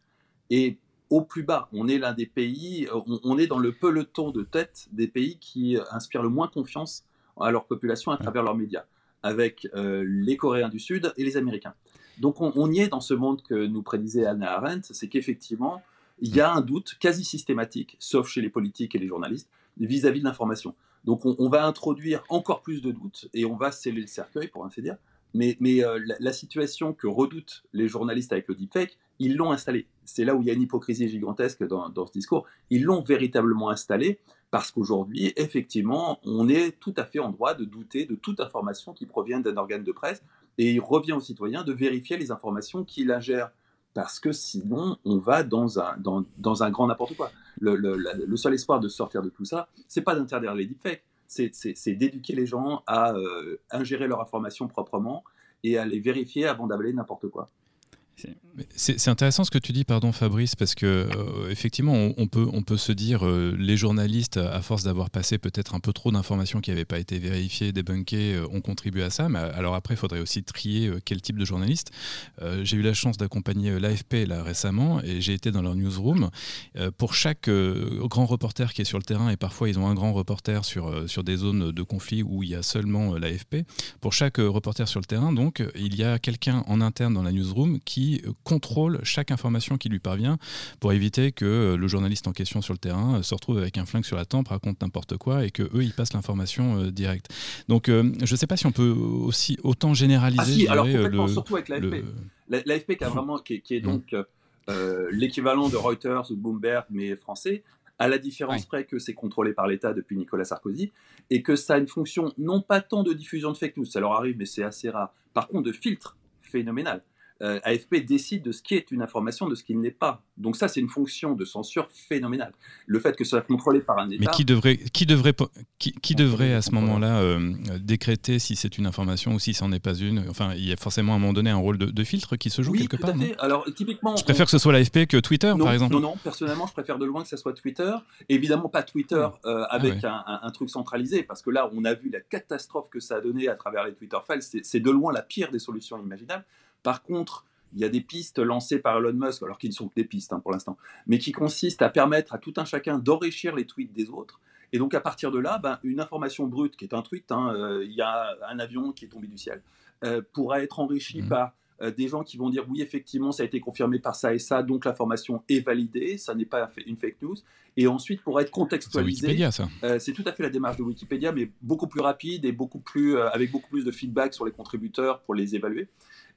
est au plus bas. On est l'un des pays, on, est dans le peloton de tête des pays qui inspirent le moins confiance à leur population à travers leurs médias, avec euh, les Coréens du Sud et les Américains. Donc on, y est dans ce monde que nous prédisait Anna Arendt, c'est qu'effectivement, il y a un doute quasi systématique, sauf chez les politiques et les journalistes, vis-à-vis de l'information. Donc on, va introduire encore plus de doutes et on va sceller le cercueil, pour ainsi dire. Mais, euh, la, situation que redoutent les journalistes avec le deepfake, ils l'ont installé. C'est là où il y a une hypocrisie gigantesque dans, ce discours. Ils l'ont véritablement installé parce qu'aujourd'hui, effectivement, on est tout à fait en droit de douter de toute information qui provient d'un organe de presse et il revient aux citoyens de vérifier les informations qu'il ingère parce que sinon, on va dans un, grand n'importe quoi. Le, seul espoir de sortir de tout ça, c'est pas d'interdire les deepfakes, c'est d'éduquer les gens à euh, ingérer leur information proprement et à les vérifier avant d'avaler n'importe quoi. C'est intéressant ce que tu dis, pardon Fabrice, parce que euh, effectivement, on, peut, se dire, euh, les journalistes, à force d'avoir passé peut-être un peu trop d'informations qui n'avaient pas été vérifiées, débunkées, euh, ont contribué à ça. Mais alors après, il faudrait aussi trier quel type de journaliste. j'ai eu la chance d'accompagner l'AFP là récemment et j'ai été dans leur newsroom. pour chaque grand reporter qui est sur le terrain, et parfois ils ont un grand reporter sur, sur des zones de conflit où il y a seulement l'AFP, pour chaque reporter sur le terrain, donc, il y a quelqu'un en interne dans la newsroom qui contrôle chaque information qui lui parvient pour éviter que euh, le journaliste en question sur le terrain euh, se retrouve avec un flingue sur la tempe, raconte n'importe quoi et que eux ils passent l'information euh, directe. Donc je ne sais pas si on peut aussi autant généraliser. Ah alors complètement, surtout avec l'AFP. L'AFP qui, vraiment, qui, est donc l'équivalent de Reuters ou Bloomberg mais français, à la différence près que c'est contrôlé par l'État depuis Nicolas Sarkozy, et que ça a une fonction non pas tant de diffusion de fake news, ça leur arrive, mais c'est assez rare, par contre de filtre phénoménal. Euh, AFP décide de ce qui est une information, de ce qui ne l'est pas. Donc ça, c'est une fonction de censure phénoménale. Le fait que ce soit contrôlé par un État... Mais qui devrait, qui devrait, qui, devrait à ce moment-là euh, décréter si c'est une information ou si ce n'en est pas une Enfin, il y a forcément à un moment donné un rôle de, filtre qui se joue quelque part. Alors, typiquement... Je préfère que ce soit l'AFP que Twitter, par exemple. Non, non, personnellement, je préfère de loin que ce soit Twitter. Évidemment, pas Twitter hmm. euh, ah avec un, un, truc centralisé, parce que là, on a vu la catastrophe que ça a donné à travers les Twitter files. C'est de loin la pire des solutions imaginables. Par contre, il y a des pistes lancées par Elon Musk, alors qu'ils ne sont que des pistes hein, pour l'instant, mais qui consistent à permettre à tout un chacun d'enrichir les tweets des autres. Et donc à partir de là, ben, une information brute qui est un tweet, hein, euh, il y a un avion qui est tombé du ciel, euh, pourra être enrichi mmh. par euh, des gens qui vont dire oui effectivement ça a été confirmé par ça et ça, donc l'information est validée, ça n'est pas une fake news. Et ensuite pour être contextualisé, c'est tout à fait la démarche de Wikipédia, mais beaucoup plus rapide et beaucoup plus avec beaucoup plus de feedback sur les contributeurs pour les évaluer.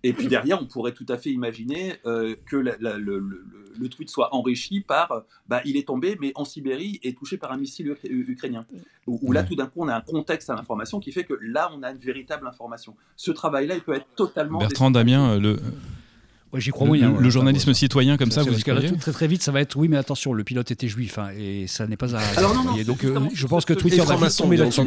Et puis derrière, on pourrait tout à fait imaginer euh, que le, tweet soit enrichi par bah, il est tombé, mais en Sibérie, et touché par un missile ukrainien. Où, là, tout d'un coup, on a un contexte à l'information qui fait que là, on a une véritable information. Ce travail-là, il peut être totalement. Bertrand Damien, le, j'y crois moyen. Le, journalisme citoyen comme ça, vous très, très vite, ça va être oui, mais attention, le pilote était juif hein, et ça n'est pas un. Alors non, non, donc euh, je pense que Twitter va tomber là-dessus.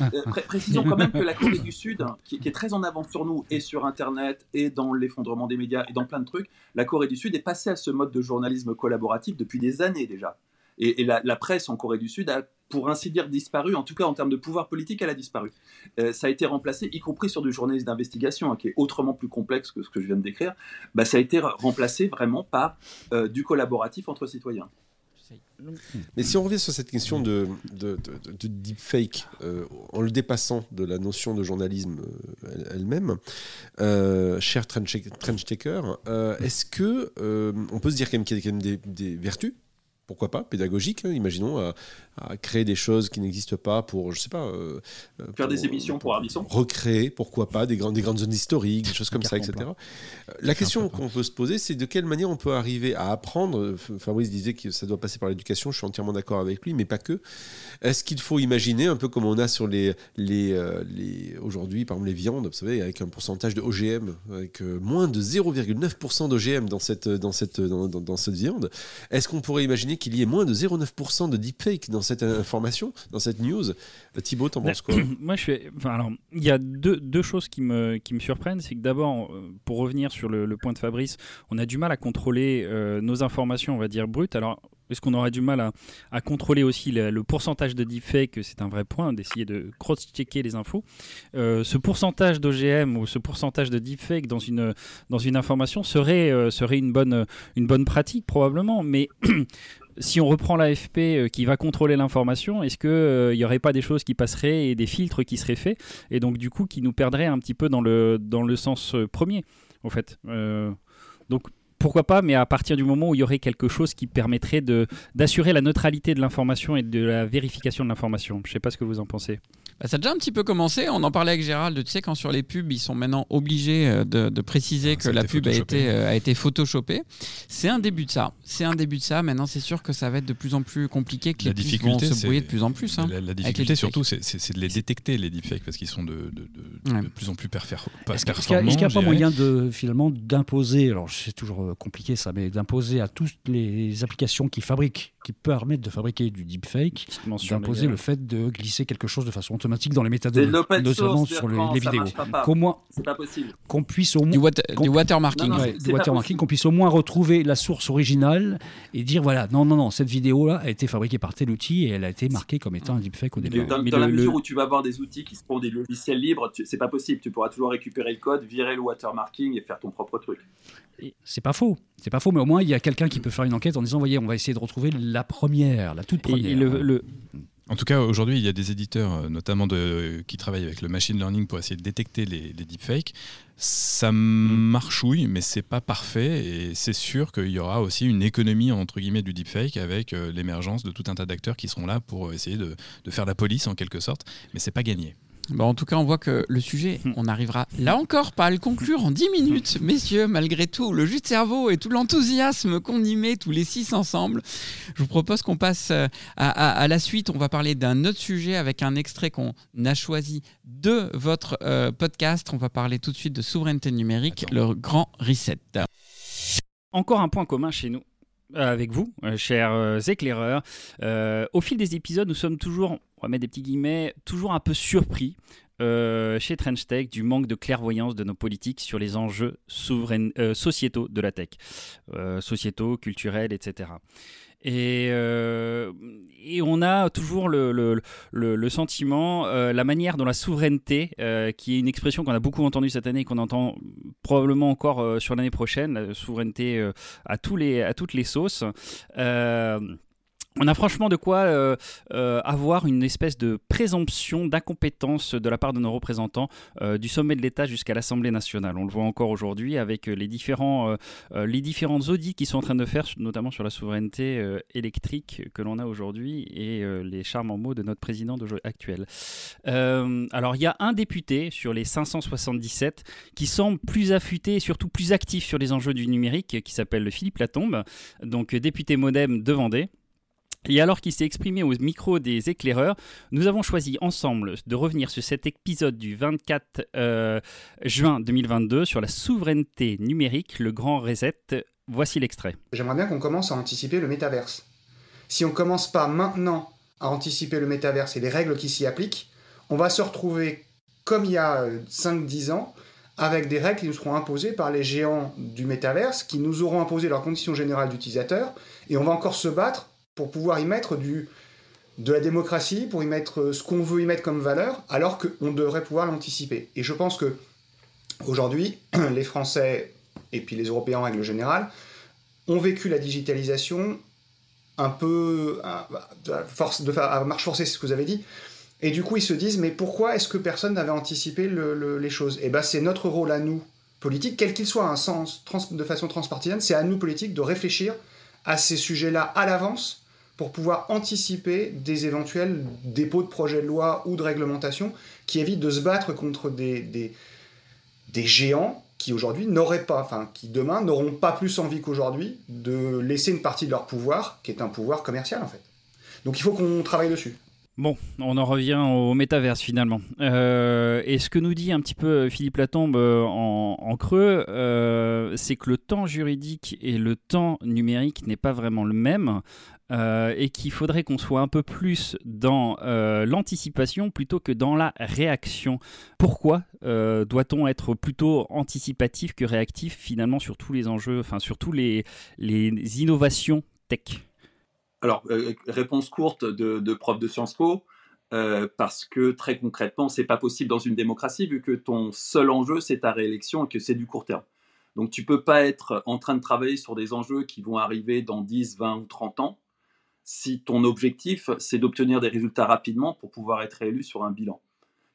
Euh, précisons quand même que la Corée du Sud, qui, est très en avance sur nous et sur Internet et dans l'effondrement des médias et dans plein de trucs, la Corée du Sud est passée à ce mode de journalisme collaboratif depuis des années déjà. Et, la, presse en Corée du Sud a, pour ainsi dire, disparu. En tout cas, en termes de pouvoir politique, elle a disparu. Euh, ça a été remplacé, y compris sur du journalisme d'investigation, hein, qui est autrement plus complexe que ce que je viens de décrire. Bah, ça a été remplacé vraiment par euh, du collaboratif entre citoyens. Mais si on revient sur cette question de, de, deepfake, euh, en le dépassant de la notion de journalisme elle-même, cher Trenchtaker, est-ce que on peut se dire qu'il y a quand même des vertus pourquoi pas, pédagogique, hein, imaginons, à, créer des choses qui n'existent pas pour, je sais pas. Euh, euh, Faire des émissions pour, Arbisson Recréer, pourquoi pas, des, grandes, des grandes zones historiques, des choses comme ça, etc. Euh, la question qu'on peut se poser, c'est de quelle manière on peut arriver à apprendre. Fabrice disait que ça doit passer par l'éducation, je suis entièrement d'accord avec lui, mais pas que. Est-ce qu'il faut imaginer, un peu comme on a sur les, les, les aujourd'hui, par exemple, les viandes, vous savez, avec un pourcentage de OGM, avec moins de 0,9% d'OGM dans cette, dans, cette, dans, dans cette viande, est-ce qu'on pourrait imaginer qu'il y ait moins de 0,9% de deepfake dans cette information, dans cette news. Euh, Thibaut, t'en penses quoi? Moi, je suis. Alors, il y a deux, choses qui me, qui me surprennent. C'est que d'abord, euh, pour revenir sur le, point de Fabrice, on a du mal à contrôler euh, nos informations, on va dire brutes. Alors, est-ce qu'on aurait du mal à, à contrôler aussi le, pourcentage de deepfake? C'est un vrai point, d'essayer de cross-checker les infos. ce pourcentage d'OGM ou ce pourcentage de deepfake dans une, dans une information serait, serait une, bonne, une bonne pratique, probablement. Mais si on reprend l'AFP euh, qui va contrôler l'information, est-ce qu'il n'y euh, aurait pas des choses qui passeraient et des filtres qui seraient faits et donc du coup qui nous perdraient un petit peu dans le, dans le sens euh, premier, en fait. donc pourquoi pas, mais à partir du moment où il y aurait quelque chose qui permettrait d'assurer la neutralité de l'information et de la vérification de l'information? Je ne sais pas ce que vous en pensez. Bah, ça a déjà un petit peu commencé. On en parlait avec Gérald. Tu sais, quand sur les pubs, ils sont maintenant obligés euh, de, préciser ah, que la pub a été, euh, a été photoshopée. C'est un début de ça. C'est un début de ça. Maintenant, c'est sûr que ça va être de plus en plus compliqué, que la les difficulté, vont se brouiller de plus en plus. Hein, la, difficulté, surtout, c'est de les détecter, les deepfakes, parce qu'ils sont de, de, plus en plus performants. Est-ce qu'il n'y a, pas moyen de, finalement d'imposer, alors c'est toujours euh, compliqué ça, mais d'imposer à toutes les applications qui fabriquent qui permettent de fabriquer du deepfake, d'imposer le fait de glisser quelque chose de façon automatique dans les métadonnées, notamment sur les, les vidéos. Qu'au moins, qu'on puisse au moins du, watermarking, du watermarking, qu'on puisse au moins retrouver la source originale et dire voilà, non, non, non, cette vidéo-là a été fabriquée par tel outil et elle a été marquée comme étant un deepfake au début. Dans, la mesure où tu vas avoir des outils qui seront des logiciels libres, c'est pas possible. Tu pourras toujours récupérer le code, virer le watermarking et faire ton propre truc. C'est pas faux, c'est pas faux, mais au moins il y a quelqu'un qui peut faire une enquête en disant voyez, on va essayer de retrouver la première, la toute première. le, En tout cas, aujourd'hui, il y a des éditeurs, euh, notamment de, qui travaillent avec le machine learning pour essayer de détecter les, deepfakes. Ça marchouille, mais c'est pas parfait. Et c'est sûr qu'il y aura aussi une économie entre guillemets du deepfake avec euh, l'émergence de tout un tas d'acteurs qui seront là pour essayer de, de faire la police en quelque sorte. Mais c'est pas gagné. Bah, en tout cas, on voit que le sujet, on n'arrivera là encore pas à le conclure en 10 minutes, messieurs, malgré tout, le jus de cerveau et tout l'enthousiasme qu'on y met tous les six ensemble. Je vous propose qu'on passe euh, à, la suite. On va parler d'un autre sujet avec un extrait qu'on a choisi de votre euh, podcast. On va parler tout de suite de souveraineté numérique, le grand reset. Encore un point commun chez nous avec vous, chers éclaireurs. au fil des épisodes, nous sommes toujours on va mettre des petits guillemets, toujours un peu surpris euh, chez Trench Tech du manque de clairvoyance de nos politiques sur les enjeux euh, sociétaux de la tech, euh, sociétaux, culturels, etc. Et, on a toujours le, sentiment, la manière dont la souveraineté, qui est une expression qu'on a beaucoup entendue cette année et qu'on entend probablement encore sur l'année prochaine, la souveraineté à, tous les, à toutes les sauces, on a franchement de quoi euh, euh, avoir une espèce de présomption d'incompétence de la part de nos représentants euh, du sommet de l'État jusqu'à l'Assemblée nationale. On le voit encore aujourd'hui avec les différents, les audits qui sont en train de faire, notamment sur la souveraineté électrique que l'on a aujourd'hui et les charmants mots de notre président actuel. alors il y a un député sur les 577 qui semble plus affûté et surtout plus actif sur les enjeux du numérique, qui s'appelle Philippe Latombe, donc député modem de Vendée. Et alors qu'il s'est exprimé au micro des éclaireurs, nous avons choisi ensemble de revenir sur cet épisode du 24 euh, juin 2022 sur la souveraineté numérique, le grand reset. Voici l'extrait. J'aimerais bien qu'on commence à anticiper le métaverse. Si on ne commence pas maintenant à anticiper le métaverse et les règles qui s'y appliquent, on va se retrouver comme il y a 5-10 ans, avec des règles qui nous seront imposées par les géants du métaverse, qui nous auront imposé leurs conditions générales d'utilisateur, et on va encore se battre pour pouvoir y mettre de la démocratie, pour y mettre euh, ce qu'on veut y mettre comme valeur, alors qu'on devrait pouvoir l'anticiper. Et je pense que aujourd'hui, les Français et puis les Européens en règle générale ont vécu la digitalisation un peu à, force, à marche forcée, c'est ce que vous avez dit. Et du coup, ils se disent, mais pourquoi est-ce que personne n'avait anticipé les choses? Et eh bien, c'est notre rôle à nous, politiques, quel qu'il soit, un sens, de façon transpartisane, c'est à nous, politiques, de réfléchir à ces sujets-là à l'avance pour pouvoir anticiper des éventuels dépôts de projets de loi ou de réglementation qui évitent de se battre contre des, des, des géants qui aujourd'hui n'auraient pas, enfin qui demain n'auront pas plus envie qu'aujourd'hui de laisser une partie de leur pouvoir, qui est un pouvoir commercial en fait. Donc il faut qu'on travaille dessus. Bon, on en revient au métaverse finalement. Euh, et ce que nous dit un petit peu Philippe Latombe euh, en, creux, euh, c'est que le temps juridique et le temps numérique n'est pas vraiment le même. et qu'il faudrait qu'on soit un peu plus dans l'anticipation plutôt que dans la réaction. Pourquoi doit-on être plutôt anticipatif que réactif finalement sur tous les enjeux, enfin sur tous les innovations tech? Alors, euh, réponse courte de, prof de Sciences Po, euh, parce que très concrètement, c'est pas possible dans une démocratie vu que ton seul enjeu c'est ta réélection et que c'est du court terme. Donc tu peux pas être en train de travailler sur des enjeux qui vont arriver dans 10, 20 ou 30 ans si ton objectif c'est d'obtenir des résultats rapidement pour pouvoir être réélu sur un bilan.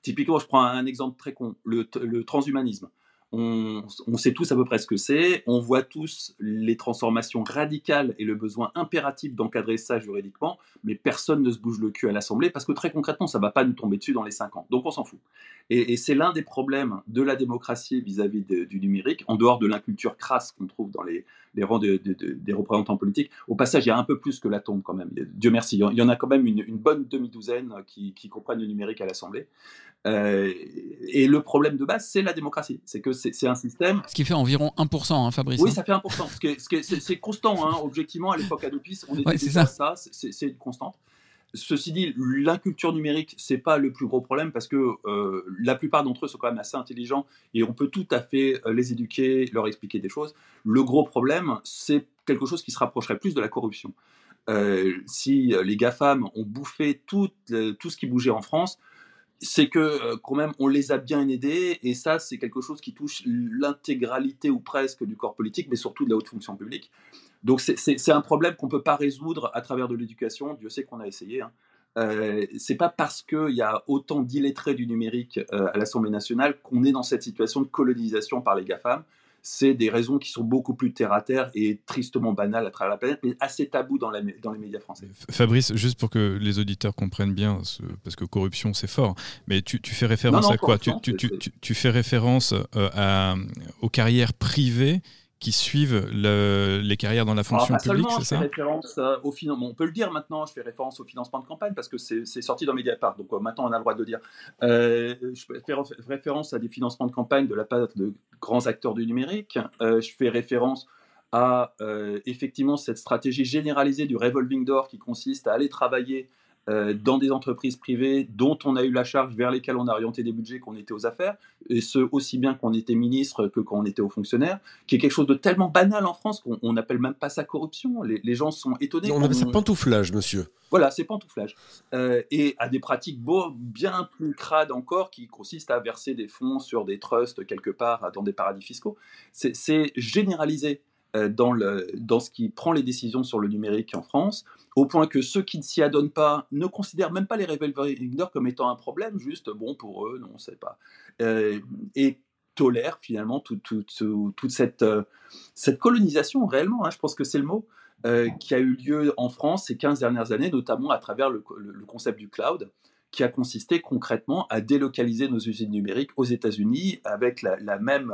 Typiquement, je prends un exemple très con, le transhumanisme on, sait tous à peu près ce que c'est, on voit tous les transformations radicales et le besoin impératif d'encadrer ça juridiquement, mais personne ne se bouge le cul à l'Assemblée parce que très concrètement, ça ne va pas nous tomber dessus dans les 5 ans. Donc on s'en fout. Et, c'est l'un des problèmes de la démocratie vis-à-vis du numérique, en dehors de l'inculture crasse qu'on trouve dans les, rangs des représentants politiques. Au passage, il y a un peu plus que la tombe quand même. Dieu merci, il y en a quand même une, bonne demi-douzaine qui, qui comprennent le numérique à l'Assemblée. Euh, et le problème de base, c'est la démocratie. C'est que c'est un système. Ce qui fait environ 1%, hein, Fabrice. Oui, hein. ça fait 1%. C'est constant, hein, objectivement, à l'époque Adopis, on était déjà ça, ça c'est une constante. Ceci dit, l'inculture numérique, c'est pas le plus gros problème parce que euh, la plupart d'entre eux sont quand même assez intelligents et on peut tout à fait euh, les éduquer, leur expliquer des choses. Le gros problème, c'est quelque chose qui se rapprocherait plus de la corruption. si les GAFAM ont bouffé tout, tout ce qui bougeait en France, c'est que euh, quand même on les a bien aidés et ça c'est quelque chose qui touche l'intégralité ou presque du corps politique mais surtout de la haute fonction publique donc c'est un problème qu'on ne peut pas résoudre à travers de l'éducation Dieu sait qu'on a essayé hein. Euh, c'est pas parce qu'il y a autant d'illettrés du numérique euh, à l'Assemblée nationale qu'on est dans cette situation de colonisation par les GAFAM c'est des raisons qui sont beaucoup plus terre à terre et tristement banales à travers la planète, mais assez tabou dans, dans les médias français. Fabrice, juste pour que les auditeurs comprennent bien, parce que corruption c'est fort, mais tu, fais référence à quoi? tu, tu, fais référence euh, à, aux carrières privées qui suivent les carrières dans la fonction publique, c'est ça référence euh, au On peut le dire maintenant, je fais référence au financement de campagne parce que c'est sorti dans Mediapart, donc euh, maintenant on a le droit de le dire. Euh, je fais référence à des financements de campagne de la part de grands acteurs du numérique. je fais référence à effectivement cette stratégie généralisée du revolving door qui consiste à aller travailler dans des entreprises privées dont on a eu la charge, vers lesquelles on a orienté des budgets qu'on était aux affaires, et ce aussi bien qu'on était ministre que quand on était aux fonctionnaires, qui est quelque chose de tellement banal en France qu'on n'appelle même pas ça corruption. Les, gens sont étonnés. On appelle ça pantouflage, monsieur. Voilà, c'est pantouflage. Euh, et à des pratiques beau, bien plus crades encore, qui consistent à verser des fonds sur des trusts quelque part dans des paradis fiscaux. C'est généralisé euh, dans, le, dans ce qui prend les décisions sur le numérique en France, au point que ceux qui ne s'y adonnent pas ne considèrent même pas les revolver comme étant un problème, juste bon pour eux, non, on ne sait pas, euh, et tolèrent finalement toute cette, euh, cette colonisation réellement, hein, je pense que c'est le mot, qui a eu lieu en France ces 15 dernières années, notamment à travers le, concept du cloud qui a consisté concrètement à délocaliser nos usines numériques aux États-Unis avec la même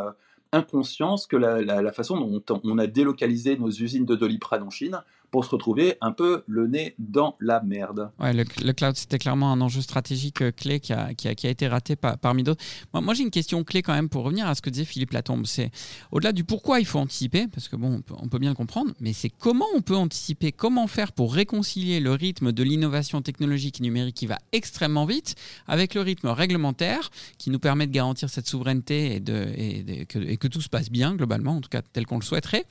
inconscience que la, façon dont on a délocalisé nos usines de Doliprane en Chine pour se retrouver un peu le nez dans la merde. Ouais, le, cloud, c'était clairement un enjeu stratégique euh, clé qui a, qui a, été raté parmi d'autres. Moi, j'ai une question clé quand même pour revenir à ce que disait Philippe Latombe. C'est au-delà du pourquoi il faut anticiper, parce que bon, on peut, bien le comprendre, mais c'est comment on peut anticiper, comment faire pour réconcilier le rythme de l'innovation technologique et numérique qui va extrêmement vite avec le rythme réglementaire qui nous permet de garantir cette souveraineté et, de, et que, tout se passe bien globalement, en tout cas tel qu'on le souhaiterait.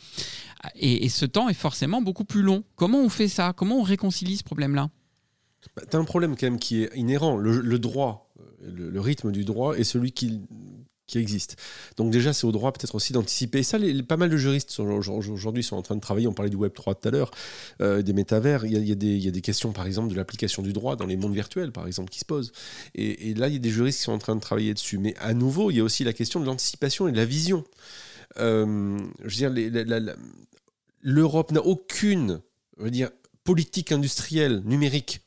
Et, ce temps est forcément beaucoup plus long. Comment on fait ça? Comment on réconcilie ce problème-là? Bah, Tu as un problème quand même qui est inhérent. Le, droit, le, rythme du droit est celui qui, existe. Donc déjà, c'est au droit peut-être aussi d'anticiper. ça, les, pas mal de juristes aujourd'hui sont en train de travailler. On parlait du Web 3 tout à l'heure, euh, des métavers. Il y, a, des, questions, par exemple, de l'application du droit dans les mondes virtuels, par exemple, qui se posent. Et, et, là, il y a des juristes qui sont en train de travailler dessus. Mais à nouveau, il y a aussi la question de l'anticipation et de la vision. Euh, je veux dire, l'Europe n'a aucune politique industrielle numérique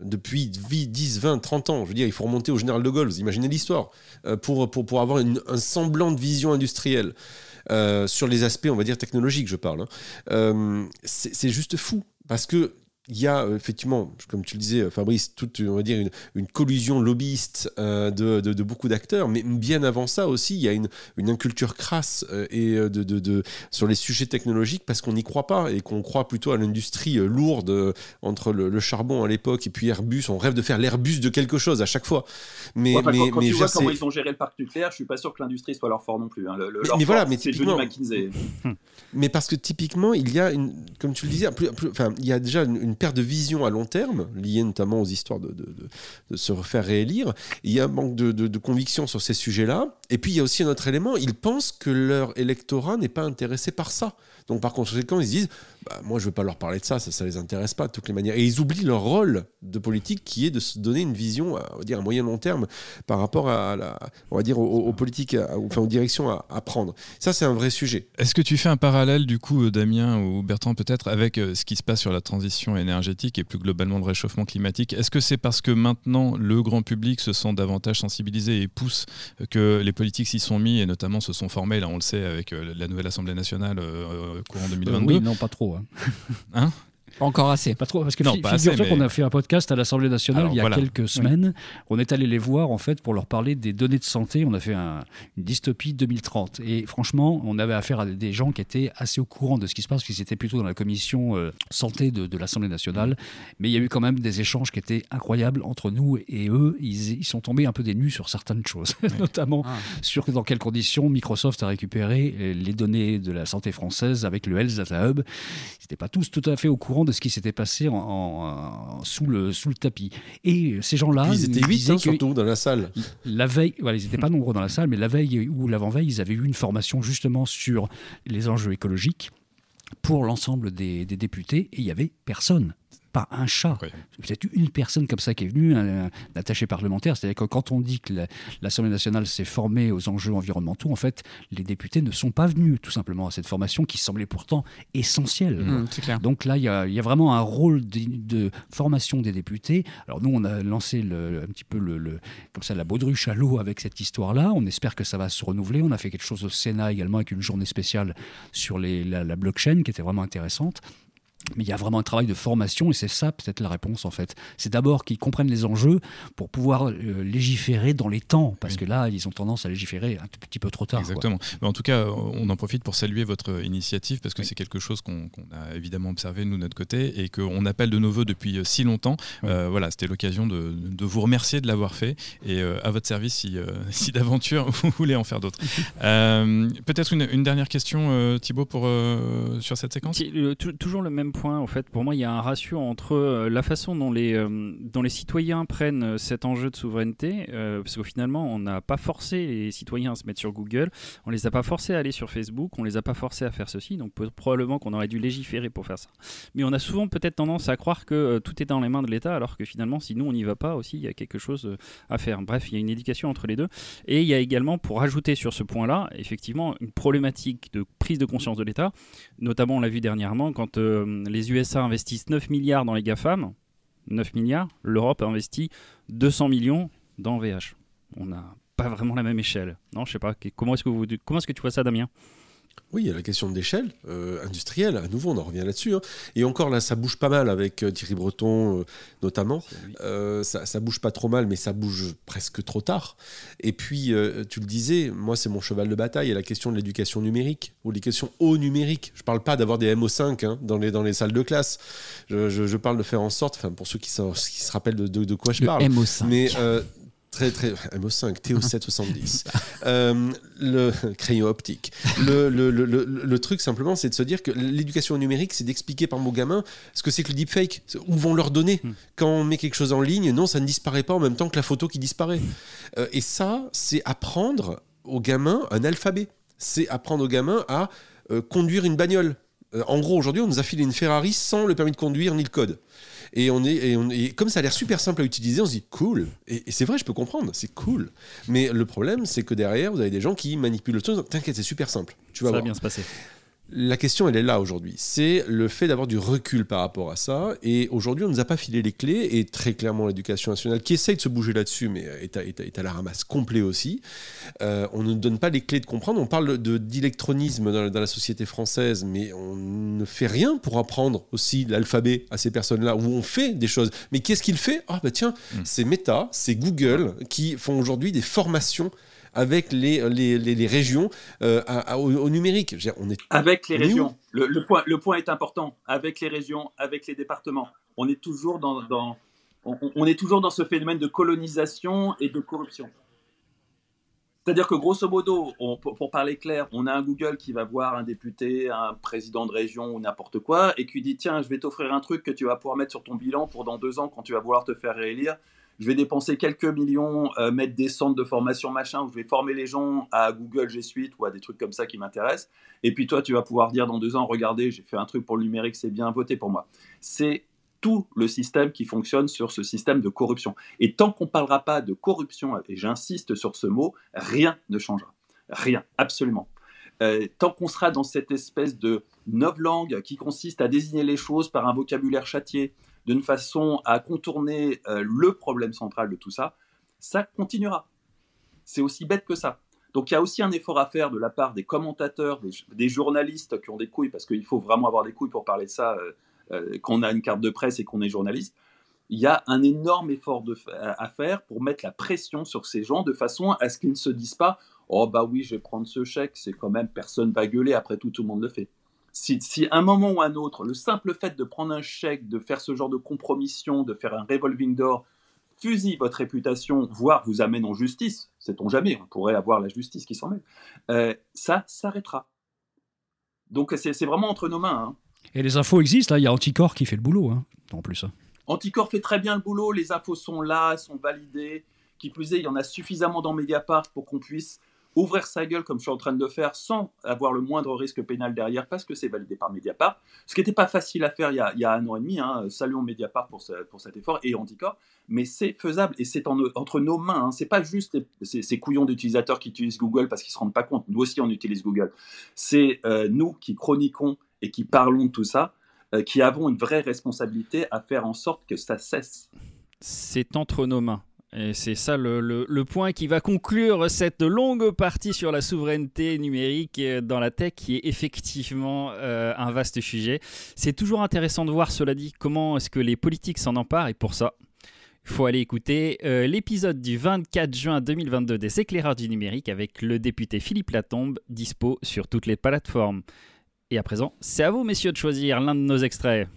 depuis 10, 20, 30 ans. Je veux il faut remonter au général de Gaulle, vous imaginez l'histoire, euh, pour, avoir un semblant de vision industrielle. Euh, sur les aspects, on va dire, technologiques, je parle. Hein. Euh, c'est juste fou. Parce que il y a euh, effectivement, comme tu le disais, euh, Fabrice, toute, on va dire, une, une collusion lobbyiste euh, de, de, beaucoup d'acteurs, mais bien avant ça aussi, il y a une, une inculture crasse et de, de, sur les sujets technologiques parce qu'on n'y croit pas et qu'on croit plutôt à l'industrie lourde entre le, charbon à l'époque et puis Airbus. On rêve de faire l'Airbus de quelque chose à chaque fois. Mais, mais, quand, tu vois comment ils ont géré le parc nucléaire, je suis pas sûr que l'industrie soit leur fort non plus. Hein. Le, mais, mais voilà, mais typiquement, McKinsey. mais parce que typiquement, il y a, une, comme tu le disais, plus, enfin, il y a déjà une perte de vision à long terme, liée notamment aux histoires de, se refaire réélire. Il y a un manque de, conviction sur ces sujets-là. Et puis il y a aussi un autre élément, ils pensent que leur électorat n'est pas intéressé par ça. Donc par conséquent, ils se disent, bah, moi je ne veux pas leur parler de ça, ça ne les intéresse pas de toutes les manières. Et ils oublient leur rôle de politique qui est de se donner une vision, à, dire, à moyen long terme par rapport à, on va dire, aux, politiques, enfin aux directions à, prendre. Ça, c'est un vrai sujet. Est-ce que tu fais un parallèle, du coup, euh, Damien ou Bertrand, peut-être, avec euh, ce qui se passe sur la transition énergétique et plus globalement le réchauffement climatique? Est-ce que c'est parce que maintenant le grand public se sent davantage sensibilisé et pousse euh, que les politiques s'y sont mis et notamment se sont formés, là on le sait, avec la nouvelle Assemblée nationale courant 2022 Oui, non, pas trop. Hein. hein? Pas encore assez. Pas trop, parce que figure-toi qu'on a fait un podcast à l'Assemblée nationale il y a quelques semaines. On est allé les voir en fait pour leur parler des données de santé. On a fait un, une dystopie 2030. Et franchement, on avait affaire à des gens qui étaient assez au courant de ce qui se passe, parce qu'ils étaient plutôt dans la commission euh, santé de, l'Assemblée nationale. Mais il y a eu quand même des échanges qui étaient incroyables entre nous et eux. Ils, sont tombés un peu des nus sur certaines choses, notamment ah. sur dans quelles conditions Microsoft a récupéré les données de la santé française avec le Health Data Hub. Ils n'étaient pas tous tout à fait au courant de ce qui s'était passé en, sous, le, sous le tapis. Et ces gens-là. Ils étaient huit, hein, surtout, dans la salle. La veille, voilà, ils n'étaient pas nombreux dans la salle, mais la veille ou l'avant-veille, ils avaient eu une formation justement sur les enjeux écologiques pour l'ensemble des, des députés et il y avait personne pas un chat. C'est peut-être une personne comme ça qui est venue, un, attaché parlementaire. C'est-à-dire que quand on dit que l'Assemblée nationale s'est formée aux enjeux environnementaux, en fait, les députés ne sont pas venus tout simplement à cette formation qui semblait pourtant essentielle. Mmh, Donc là, il y, a, vraiment un rôle de, formation des députés. Alors nous, on a lancé le, un petit peu le, comme ça la baudruche à l'eau avec cette histoire-là. On espère que ça va se renouveler. On a fait quelque chose au Sénat également avec une journée spéciale sur les, la, la blockchain qui était vraiment intéressante. Mais il y a vraiment un travail de formation et c'est ça peut-être la réponse en fait. C'est d'abord qu'ils comprennent les enjeux pour pouvoir euh, légiférer dans les temps parce que là ils ont tendance à légiférer un petit peu trop tard. Exactement. Mais en tout cas, on en profite pour saluer votre initiative parce que c'est quelque chose qu'on a évidemment observé nous de notre côté et qu'on appelle de nos voeux depuis euh, si longtemps. Euh, voilà, c'était l'occasion de, de, vous remercier de l'avoir fait et à votre service si, si d'aventure vous voulez en faire d'autres. Peut-être une, une, dernière question, Thibaut, pour, sur cette séquence? Toujours le même point, en fait, pour moi, il y a un ratio entre euh, la façon dont les, euh, citoyens prennent euh, cet enjeu de souveraineté, parce qu'au finalement, on n'a pas forcé les citoyens à se mettre sur Google, on les a pas forcés à aller sur Facebook, on les a pas forcés à faire ceci, donc probablement qu'on aurait dû légiférer pour faire ça. Mais on a souvent peut-être tendance à croire que tout est dans les mains de l'État, alors que finalement, si nous, on n'y va pas aussi, il y a quelque chose à faire. Bref, il y a une éducation entre les deux. Et il y a également, pour rajouter sur ce point-là, effectivement, une problématique de prise de conscience de l'État. Notamment, on l'a vu dernièrement, quand les USA investissent 9 milliards dans les GAFAM, 9 milliards, l'Europe a investi 200 millions dans VH. On n'a pas vraiment la même échelle. Non, je sais pas. Comment est-ce que, vous, comment est-ce que tu vois ça, Damien? Oui, il y a la question d'échelle euh, industrielle, à nouveau on en revient là-dessus. Hein. Et encore là, ça bouge pas mal avec euh, Thierry Breton euh, notamment. ça, ça bouge pas trop mal, mais ça bouge presque trop tard. Et puis, tu le disais, moi c'est mon cheval de bataille, il y a la question de l'éducation numérique, ou les questions au numérique. Je parle pas d'avoir des MO5 hein, dans, les, dans les salles de classe. Je, parle de faire en sorte, enfin pour ceux qui, qui se rappellent de, de, quoi je parle. MO5. Mais Très, très. MO5, TO770. euh, le crayon optique. Le, le, le, le truc, simplement, c'est de se dire que l'éducation numérique, c'est d'expliquer par mots gamin ce que c'est que le deepfake. Où vont leur donner hmm. Quand on met quelque chose en ligne, non, ça ne disparaît pas en même temps que la photo qui disparaît. Euh, et ça, c'est apprendre aux gamins un alphabet. C'est apprendre aux gamins à euh, conduire une bagnole. En gros, aujourd'hui, on nous a filé une Ferrari sans le permis de conduire ni le code. Et, on est, et, on, comme ça a l'air super simple à utiliser, on se dit cool. Et, c'est vrai, je peux comprendre, c'est cool. Mais le problème, c'est que derrière, vous avez des gens qui manipulent le truc. T'inquiète, c'est super simple. Tu vas ça va bien se passer. La question, elle est là aujourd'hui. C'est le fait d'avoir du recul par rapport à ça. Et aujourd'hui, on ne nous a pas filé les clés. Et très clairement, l'éducation nationale, qui essaye de se bouger là-dessus, mais est à, est, à, la ramasse complet aussi, euh, on ne nous donne pas les clés de comprendre. On parle d'électronisme dans, dans, la société française, mais on ne fait rien pour apprendre aussi l'alphabet à ces personnes-là, où on fait des choses. Mais qu'est-ce qu'il fait? Ah, bah tiens, hmm. c'est Meta, c'est Google qui font aujourd'hui des formations avec les, les, les, régions euh, au, numérique. on est, avec les régions. Le, point, le point est important. Avec les régions, avec les départements. On est toujours dans, dans on, est toujours dans ce phénomène de colonisation et de corruption. C'est-à-dire que grosso modo, pour, parler clair, on a un Google qui va voir un député, un président de région ou n'importe quoi, et qui dit tiens, je vais t'offrir un truc que tu vas pouvoir mettre sur ton bilan pour dans deux ans quand tu vas vouloir te faire réélire je vais dépenser quelques millions, euh, mettre des centres de formation machin, où je vais former les gens à Google G Suite ou à des trucs comme ça qui m'intéressent. Et puis toi, tu vas pouvoir dire dans deux ans, regardez, j'ai fait un truc pour le numérique, c'est bien, votez pour moi. C'est tout le système qui fonctionne sur ce système de corruption. Et tant qu'on ne parlera pas de corruption, et j'insiste sur ce mot, rien ne changera. Rien, absolument. Euh, tant qu'on sera dans cette espèce de langue qui consiste à désigner les choses par un vocabulaire châtié, d'une façon à contourner euh, le problème central de tout ça, ça continuera. C'est aussi bête que ça. Donc il y a aussi un effort à faire de la part des commentateurs, des, journalistes qui ont des couilles, parce qu'il faut vraiment avoir des couilles pour parler de ça euh, euh, a une carte de presse et qu'on est journaliste. Il y a un énorme effort à faire pour mettre la pression sur ces gens de façon à ce qu'ils ne se disent pas Oh bah oui, je vais prendre ce chèque, c'est quand même personne va gueuler, après tout, tout le monde le fait si, à un moment ou un autre, le simple fait de prendre un chèque, de faire ce genre de compromission, de faire un revolving door, fusille votre réputation, voire vous amène en justice, sait-on jamais, on pourrait avoir la justice qui s'en mêle, euh, ça s'arrêtera. Donc c'est vraiment entre nos mains. Hein. Et les infos existent, là, il y a Anticor qui fait le boulot, hein, en plus. Hein. Anticor fait très bien le boulot, les infos sont là, sont validées. Qui plus est, il y en a suffisamment dans Mediapart pour qu'on puisse ouvrir sa gueule comme je suis en train de le faire sans avoir le moindre risque pénal derrière parce que c'est validé par Mediapart. Ce qui n'était pas facile à faire il y a, un an et demi. Hein. Saluons Mediapart pour, cet effort et Anticorps. Mais c'est faisable et c'est entre nos mains. Hein. C'est pas juste ces, couillons d'utilisateurs qui utilisent Google parce qu'ils se rendent pas compte. Nous aussi, on utilise Google. C'est euh, nous qui chroniquons et qui parlons de tout ça, euh, qui avons une vraie responsabilité à faire en sorte que ça cesse. C'est entre nos mains. Et c'est ça le, point qui va conclure cette longue partie sur la souveraineté numérique dans la tech, qui est effectivement euh, un vaste sujet. C'est toujours intéressant de voir, cela dit, comment est-ce que les politiques s'en emparent. Et pour ça, il faut aller écouter euh, l'épisode du 24 juin 2022 des éclaireurs du numérique avec le député Philippe Latombe, dispo sur toutes les plateformes. Et à présent, c'est à vous, messieurs, de choisir l'un de nos extraits.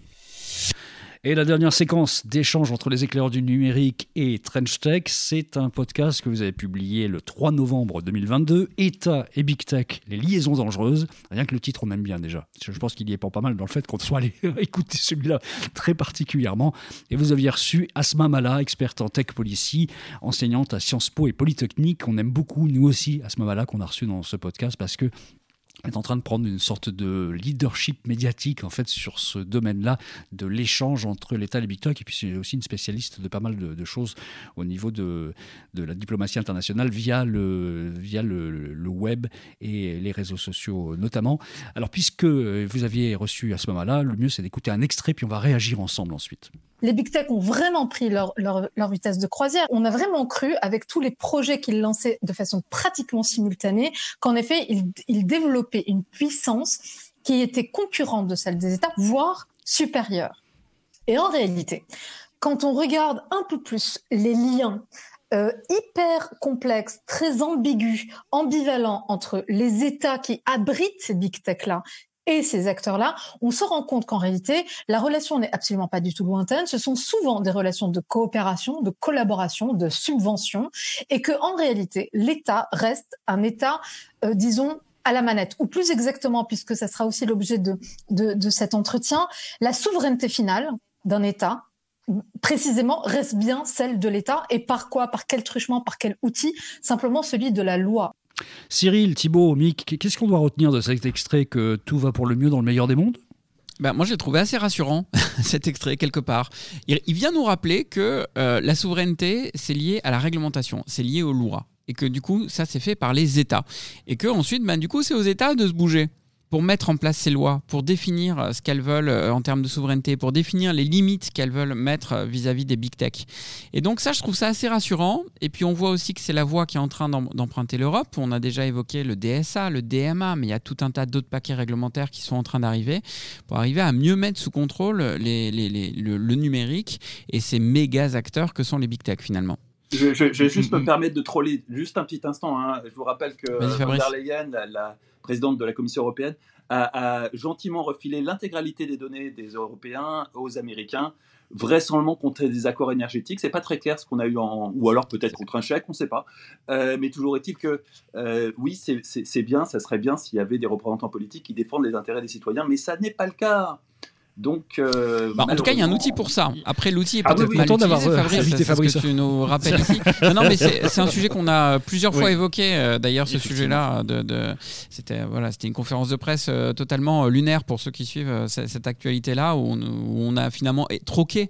Et la dernière séquence d'échange entre les éclaireurs du numérique et Trench Tech, c'est un podcast que vous avez publié le 3 novembre 2022, État et Big Tech, les liaisons dangereuses. Rien que le titre, on aime bien déjà. Je pense qu'il y est pas mal dans le fait qu'on soit allé écouter celui-là très particulièrement. Et vous aviez reçu Asma Mala, experte en tech policy, enseignante à Sciences Po et Polytechnique. On aime beaucoup, nous aussi, Asma Mala, qu'on a reçu dans ce podcast parce que est en train de prendre une sorte de leadership médiatique en fait sur ce domaine-là de l'échange entre l'État et les big tech et puis c'est aussi une spécialiste de pas mal de, choses au niveau de, de, la diplomatie internationale via le via le, le, web et les réseaux sociaux notamment. Alors puisque vous aviez reçu à ce moment-là, le mieux c'est d'écouter un extrait puis on va réagir ensemble ensuite les big tech ont vraiment pris leur, leur, vitesse de croisière. On a vraiment cru, avec tous les projets qu'ils lançaient de façon pratiquement simultanée, qu'en effet, ils, ils développaient une puissance qui était concurrente de celle des États, voire supérieure. Et en réalité, quand on regarde un peu plus les liens euh, hyper complexes, très ambigus, ambivalents entre les États qui abritent ces big tech-là et ces acteurs-là, on se rend compte qu'en réalité, la relation n'est absolument pas du tout lointaine. Ce sont souvent des relations de coopération, de collaboration, de subvention, et que en réalité, l'État reste un État, euh, disons, à la manette, ou plus exactement, puisque ça sera aussi l'objet de, de, de cet entretien, la souveraineté finale d'un État précisément reste bien celle de l'État et par quoi, par quel truchement, par quel outil? Simplement celui de la loi. Cyril, Thibault, Mick, qu'est-ce qu'on doit retenir de cet extrait que tout va pour le mieux dans le meilleur des mondes? Ben, moi, j'ai trouvé assez rassurant cet extrait quelque part. Il, vient nous rappeler que euh, la souveraineté, c'est lié à la réglementation, c'est lié aux lois. Et que du coup, ça, c'est fait par les États. Et que ensuite, ben, du coup, c'est aux États de se bouger. pour mettre en place ces lois, pour définir euh, ce qu'elles veulent euh, en termes de souveraineté, pour définir les limites qu'elles veulent mettre euh, vis-à-vis des big tech. Et donc ça, je trouve ça assez rassurant. Et puis on voit aussi que c'est la voie qui est en train d'emprunter l'Europe. On a déjà évoqué le DSA, le DMA, mais il y a tout un tas d'autres paquets réglementaires qui sont en train d'arriver pour arriver à mieux mettre sous contrôle les, le, numérique et ces méga acteurs que sont les big tech finalement. Je, vais juste me permettre de troller juste un petit instant. Hein. Je vous rappelle que von der Leyen, la présidente de la Commission européenne, a, gentiment refilé l'intégralité des données des Européens aux Américains, vraisemblablement contre des accords énergétiques. C'est pas très clair ce qu'on a eu en, ou alors peut-être contre un chèque, on ne sait pas. Euh, mais toujours est-il que euh, oui, c'est bien, ça serait bien s'il y avait des représentants politiques qui défendent les intérêts des citoyens, mais ça n'est pas le cas. Donc, euh, bah, en tout cas, il y a un outil pour ça. Après, l'outil est ah peut-être mal utilisé, Fabrice, Fabrice. Que tu nous rappelles ici. Non, non mais c'est un sujet qu'on a plusieurs fois évoqué. Euh, d'ailleurs, ce sujet-là, de, de c'était voilà, c'était une conférence de presse euh, totalement lunaire pour ceux qui suivent cette, actualité-là, où, on a finalement troqué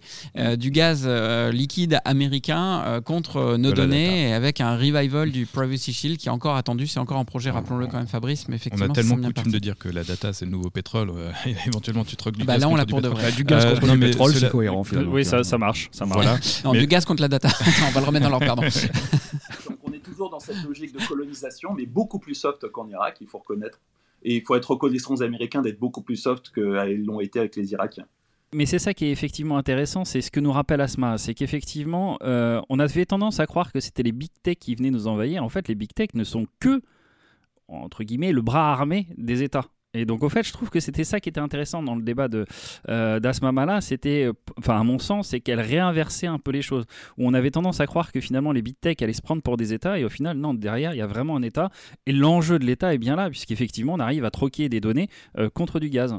du gaz liquide américain contre nos données, et avec un revival du Privacy Shield qui est encore attendu. C'est encore en projet, rappelons-le quand même, Fabrice. Mais effectivement, on a tellement coutume de dire que la data c'est le nouveau pétrole. éventuellement, tu troques du bah, gaz pour de vrai. du gaz contre le pétrole, c'est cohérent. Oui, ça, ça marche. Ça marche. Voilà. Non, du gaz contre la data. on va le remettre dans leur pardon. on est toujours dans cette logique de colonisation, mais beaucoup plus soft qu'en Irak, il faut reconnaître. Et il faut être reconnaissant aux Américains d'être beaucoup plus soft qu'ils l'ont été avec les Irakiens. Mais c'est ça qui est effectivement intéressant, c'est ce que nous rappelle Asma, c'est qu'effectivement, euh, on avait tendance à croire que c'était les big tech qui venaient nous envahir. En fait, les big tech ne sont que, entre guillemets, le bras armé des États. Et donc, au fait, je trouve que c'était ça qui était intéressant dans le débat de euh, d'Asma Mala. C'était, euh, enfin, à mon sens, c'est qu'elle réinversait un peu les choses. Où on avait tendance à croire que finalement les big tech allaient se prendre pour des États, et au final, non, derrière, il y a vraiment un État. Et l'enjeu de l'État est bien là, puisqu'effectivement, on arrive à troquer des données euh, contre du gaz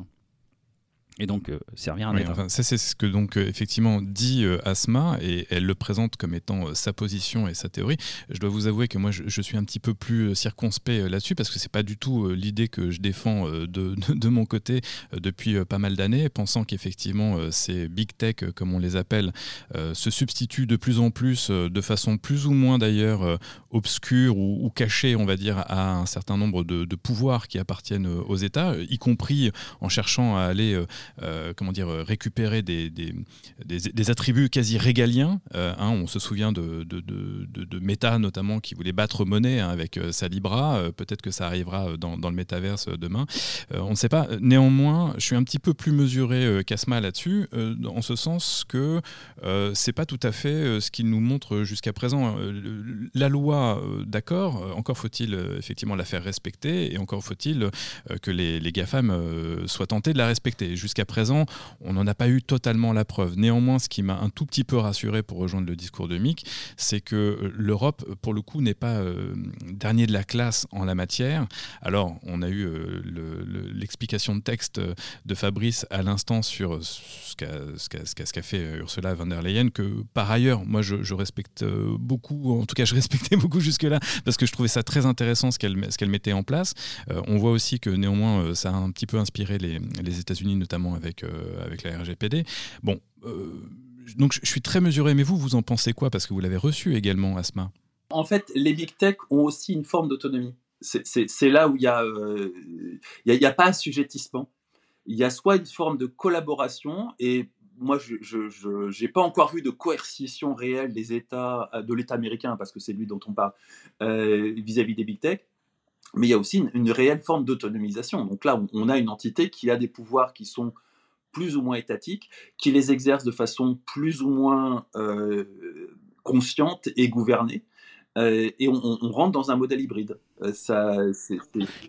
et donc euh, servir un enfin, ça c'est ce que donc euh, effectivement dit euh, Asma et elle le présente comme étant sa position et sa théorie. Je dois vous avouer que moi je, suis un petit peu plus circonspect là-dessus parce que c'est pas du tout l'idée que je défends de, de, mon côté depuis pas mal d'années, pensant qu'effectivement ces big tech comme on les appelle se substituent de plus en plus de façon plus ou moins d'ailleurs obscure ou, cachée, on va dire, à un certain nombre de, de pouvoirs qui appartiennent aux États, y compris en cherchant à aller euh, comment dire, récupérer des, des, des, attributs quasi régaliens. Euh, hein, on se souvient de, de, de, Meta notamment qui voulait battre monnaie hein, avec euh, sa Libra. Peut-être que ça arrivera dans, dans le métaverse demain. on ne sait pas. Néanmoins, je suis un petit peu plus mesuré qu'Asma là-dessus, en ce sens que c'est pas tout à fait ce qu'il nous montre jusqu'à présent. La loi, d'accord, encore faut-il effectivement la faire respecter et encore faut-il que les, les GAFAM soient tentés de la respecter. Jusqu'à présent, on n'en a pas eu totalement la preuve. Néanmoins, ce qui m'a un tout petit peu rassuré pour rejoindre le discours de Mick, c'est que euh, l'Europe, pour le coup, n'est pas euh, dernier de la classe en la matière. Alors, on a eu euh, l'explication de texte de Fabrice à l'instant sur ce qu'a fait Ursula von der Leyen, que par ailleurs, moi, je, respecte beaucoup, en tout cas, je respectais beaucoup jusque-là, parce que je trouvais ça très intéressant ce qu'elle mettait en place. on voit aussi que néanmoins, ça a un petit peu inspiré les, les États-Unis, notamment avec, euh, avec la RGPD. Bon, euh, donc je suis très mesuré, mais vous, vous en pensez quoi? Parce que vous l'avez reçu également, Asma. En fait, les big tech ont aussi une forme d'autonomie. C'est là où il n'y a, euh, y a, pas assujettissement. Il y a soit une forme de collaboration, et moi, je n'ai pas encore vu de coercition réelle des États, de l'État américain, parce que c'est lui dont on parle, vis-à-vis des big tech mais il y a aussi une, réelle forme d'autonomisation. Donc là, on, a une entité qui a des pouvoirs qui sont plus ou moins étatiques, qui les exerce de façon plus ou moins euh, consciente et gouvernée, euh, et on, rentre dans un modèle hybride. Euh,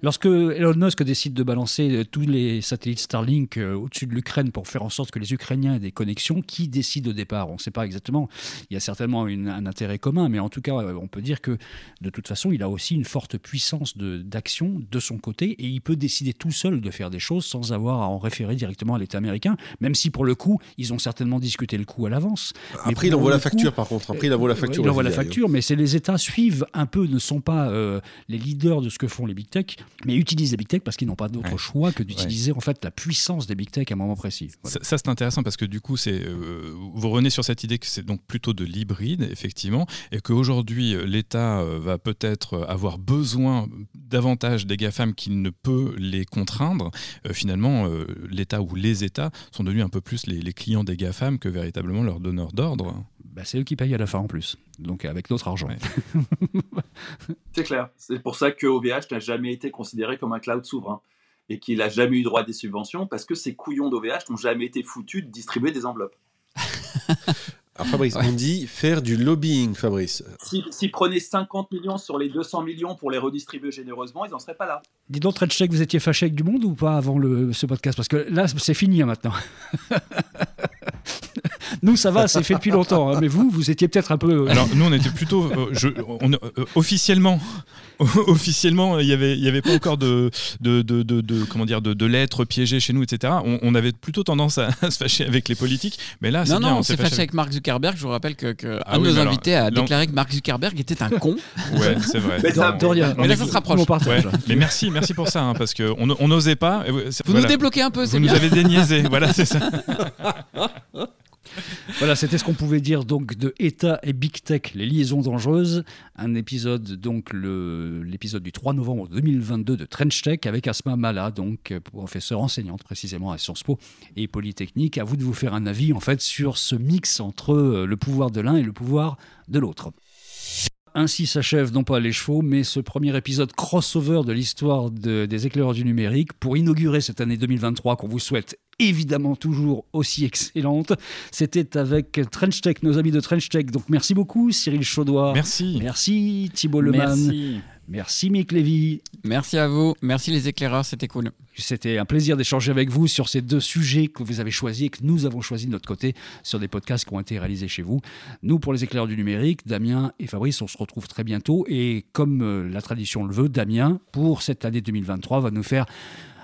Lorsque Elon Musk décide de balancer euh, tous les satellites Starlink au-dessus de l'Ukraine pour faire en sorte que les Ukrainiens aient des connexions, qui décide au départ? On ne sait pas exactement. Il y a certainement un intérêt commun, mais en tout cas, on peut dire que de toute façon, il a aussi une forte puissance d'action de, son côté et il peut décider tout seul de faire des choses sans avoir à en référer directement à l'État américain, même si pour le coup, ils ont certainement discuté le coup à l'avance. Après, il envoie la facture, par contre. Après, il envoie la facture. il envoie la facture, mais c'est les États suivent un peu, ne sont pas euh, les, leaders de ce que font les big tech, mais utilisent les big tech parce qu'ils n'ont pas d'autre choix que d'utiliser en fait la puissance des big tech à un moment précis. Ça, c'est intéressant parce que du coup, c'est euh, vous revenez sur cette idée que c'est donc plutôt de l'hybride, effectivement, et qu'aujourd'hui, l'État euh, va peut-être avoir besoin davantage des GAFAM qu'il ne peut les contraindre. Euh, finalement, l'État ou les États sont devenus un peu plus les, les clients des GAFAM que véritablement leurs donneurs d'ordre. Bah, c'est eux qui payent à la fin en plus, donc avec notre argent. c'est clair. C'est pour ça que OVH n'a jamais été considéré comme un cloud souverain et qu'il n'a jamais eu droit à des subventions parce que ces couillons d'OVH n'ont jamais été foutus de distribuer des enveloppes. Alors Fabrice, on dit faire du lobbying, Fabrice. S'ils prenaient 50 millions sur les 200 millions pour les redistribuer généreusement, ils n'en seraient pas là. Dis donc, Redcheck, vous étiez fâché avec du monde ou pas avant le, ce podcast? Parce que là, c'est fini hein, maintenant. Nous, ça va, c'est fait depuis longtemps. Hein, mais vous, vous étiez peut-être un peu. Euh, Alors, nous, on était plutôt. Euh, je, on, euh, officiellement, officiellement, il n'y avait, il y avait pas encore de, de, de, de, comment dire, de, lettres piégées chez nous, etc. On, avait plutôt tendance à, se fâcher avec les politiques. Mais là, c'est bien. Non, on s'est fâché, avec Mark Zuckerberg. Je vous rappelle que, que ah un de nos invités a déclaré que Mark Zuckerberg était un con. Ouais, c'est vrai. Mais, ça, mais là, ça se rapproche. Mais merci, merci pour ça, hein, parce qu'on n'osait pas. Vous nous débloquez un peu, Vous nous avez déniaisé. voilà, c'est ça. voilà, c'était ce qu'on pouvait dire donc de État et Big Tech, les liaisons dangereuses. Un épisode, donc l'épisode du 3 novembre 2022 de Trench Tech avec Asma Mala, donc professeur enseignante précisément à Sciences Po et Polytechnique. À vous de vous faire un avis en fait sur ce mix entre euh, le pouvoir de l'un et le pouvoir de l'autre. Ainsi s'achève non pas les chevaux, mais ce premier épisode crossover de l'histoire des éclaireurs du numérique pour inaugurer cette année 2023 qu'on vous souhaite évidemment toujours aussi excellente. C'était avec TrenchTech, nos amis de TrenchTech. Donc merci beaucoup Cyril Chaudois. Merci. Merci Thibault Leman. Merci. Merci Mick Lévy. Merci à vous. Merci les éclaireurs, c'était cool. C'était un plaisir d'échanger avec vous sur ces deux sujets que vous avez choisis et que nous avons choisis de notre côté sur des podcasts qui ont été réalisés chez vous. Nous, pour les éclaireurs du numérique, Damien et Fabrice, on se retrouve très bientôt. Et comme euh, la tradition le veut, Damien, pour cette année 2023, va nous faire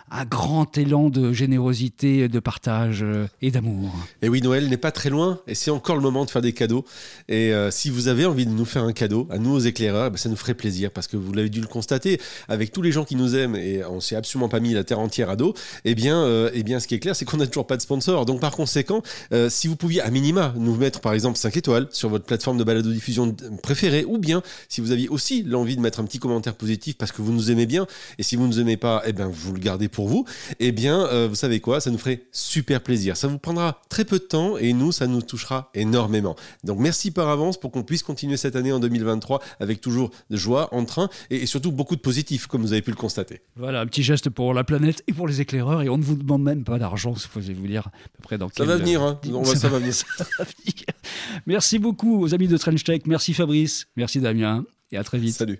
un grand élan de générosité, de partage euh, et d'amour. Et oui, Noël n'est pas très loin et c'est encore le moment de faire des cadeaux. Et euh, si vous avez envie de nous faire un cadeau, à nous aux éclaireurs, bah, ça nous ferait plaisir parce que vous l'avez dû le constater, avec tous les gens qui nous aiment et on s'est absolument pas mis la terre entière à dos, eh bien, euh, eh bien ce qui est clair, c'est qu'on n'a toujours pas de sponsor. Donc par conséquent, si vous pouviez à minima nous mettre par exemple 5 étoiles sur votre plateforme de balado-diffusion préférée, ou bien si vous aviez aussi l'envie de mettre un petit commentaire positif parce que vous nous aimez bien, et si vous ne nous aimez pas, eh bien vous le gardez pour pour vous, eh bien, euh, vous savez quoi, ça nous ferait super plaisir. Ça vous prendra très peu de temps et nous, ça nous touchera énormément. Donc, merci par avance pour qu'on puisse continuer cette année en 2023 avec toujours de joie, en train et, surtout beaucoup de positifs, comme vous avez pu le constater. Voilà, un petit geste pour la planète et pour les éclaireurs et on ne vous demande même pas d'argent, je vais vous dire à peu près dans Ça va venir, hein. ça, va venir. Merci beaucoup aux amis de Trench Tech. Merci Fabrice. Merci Damien. Et à très vite. Salut.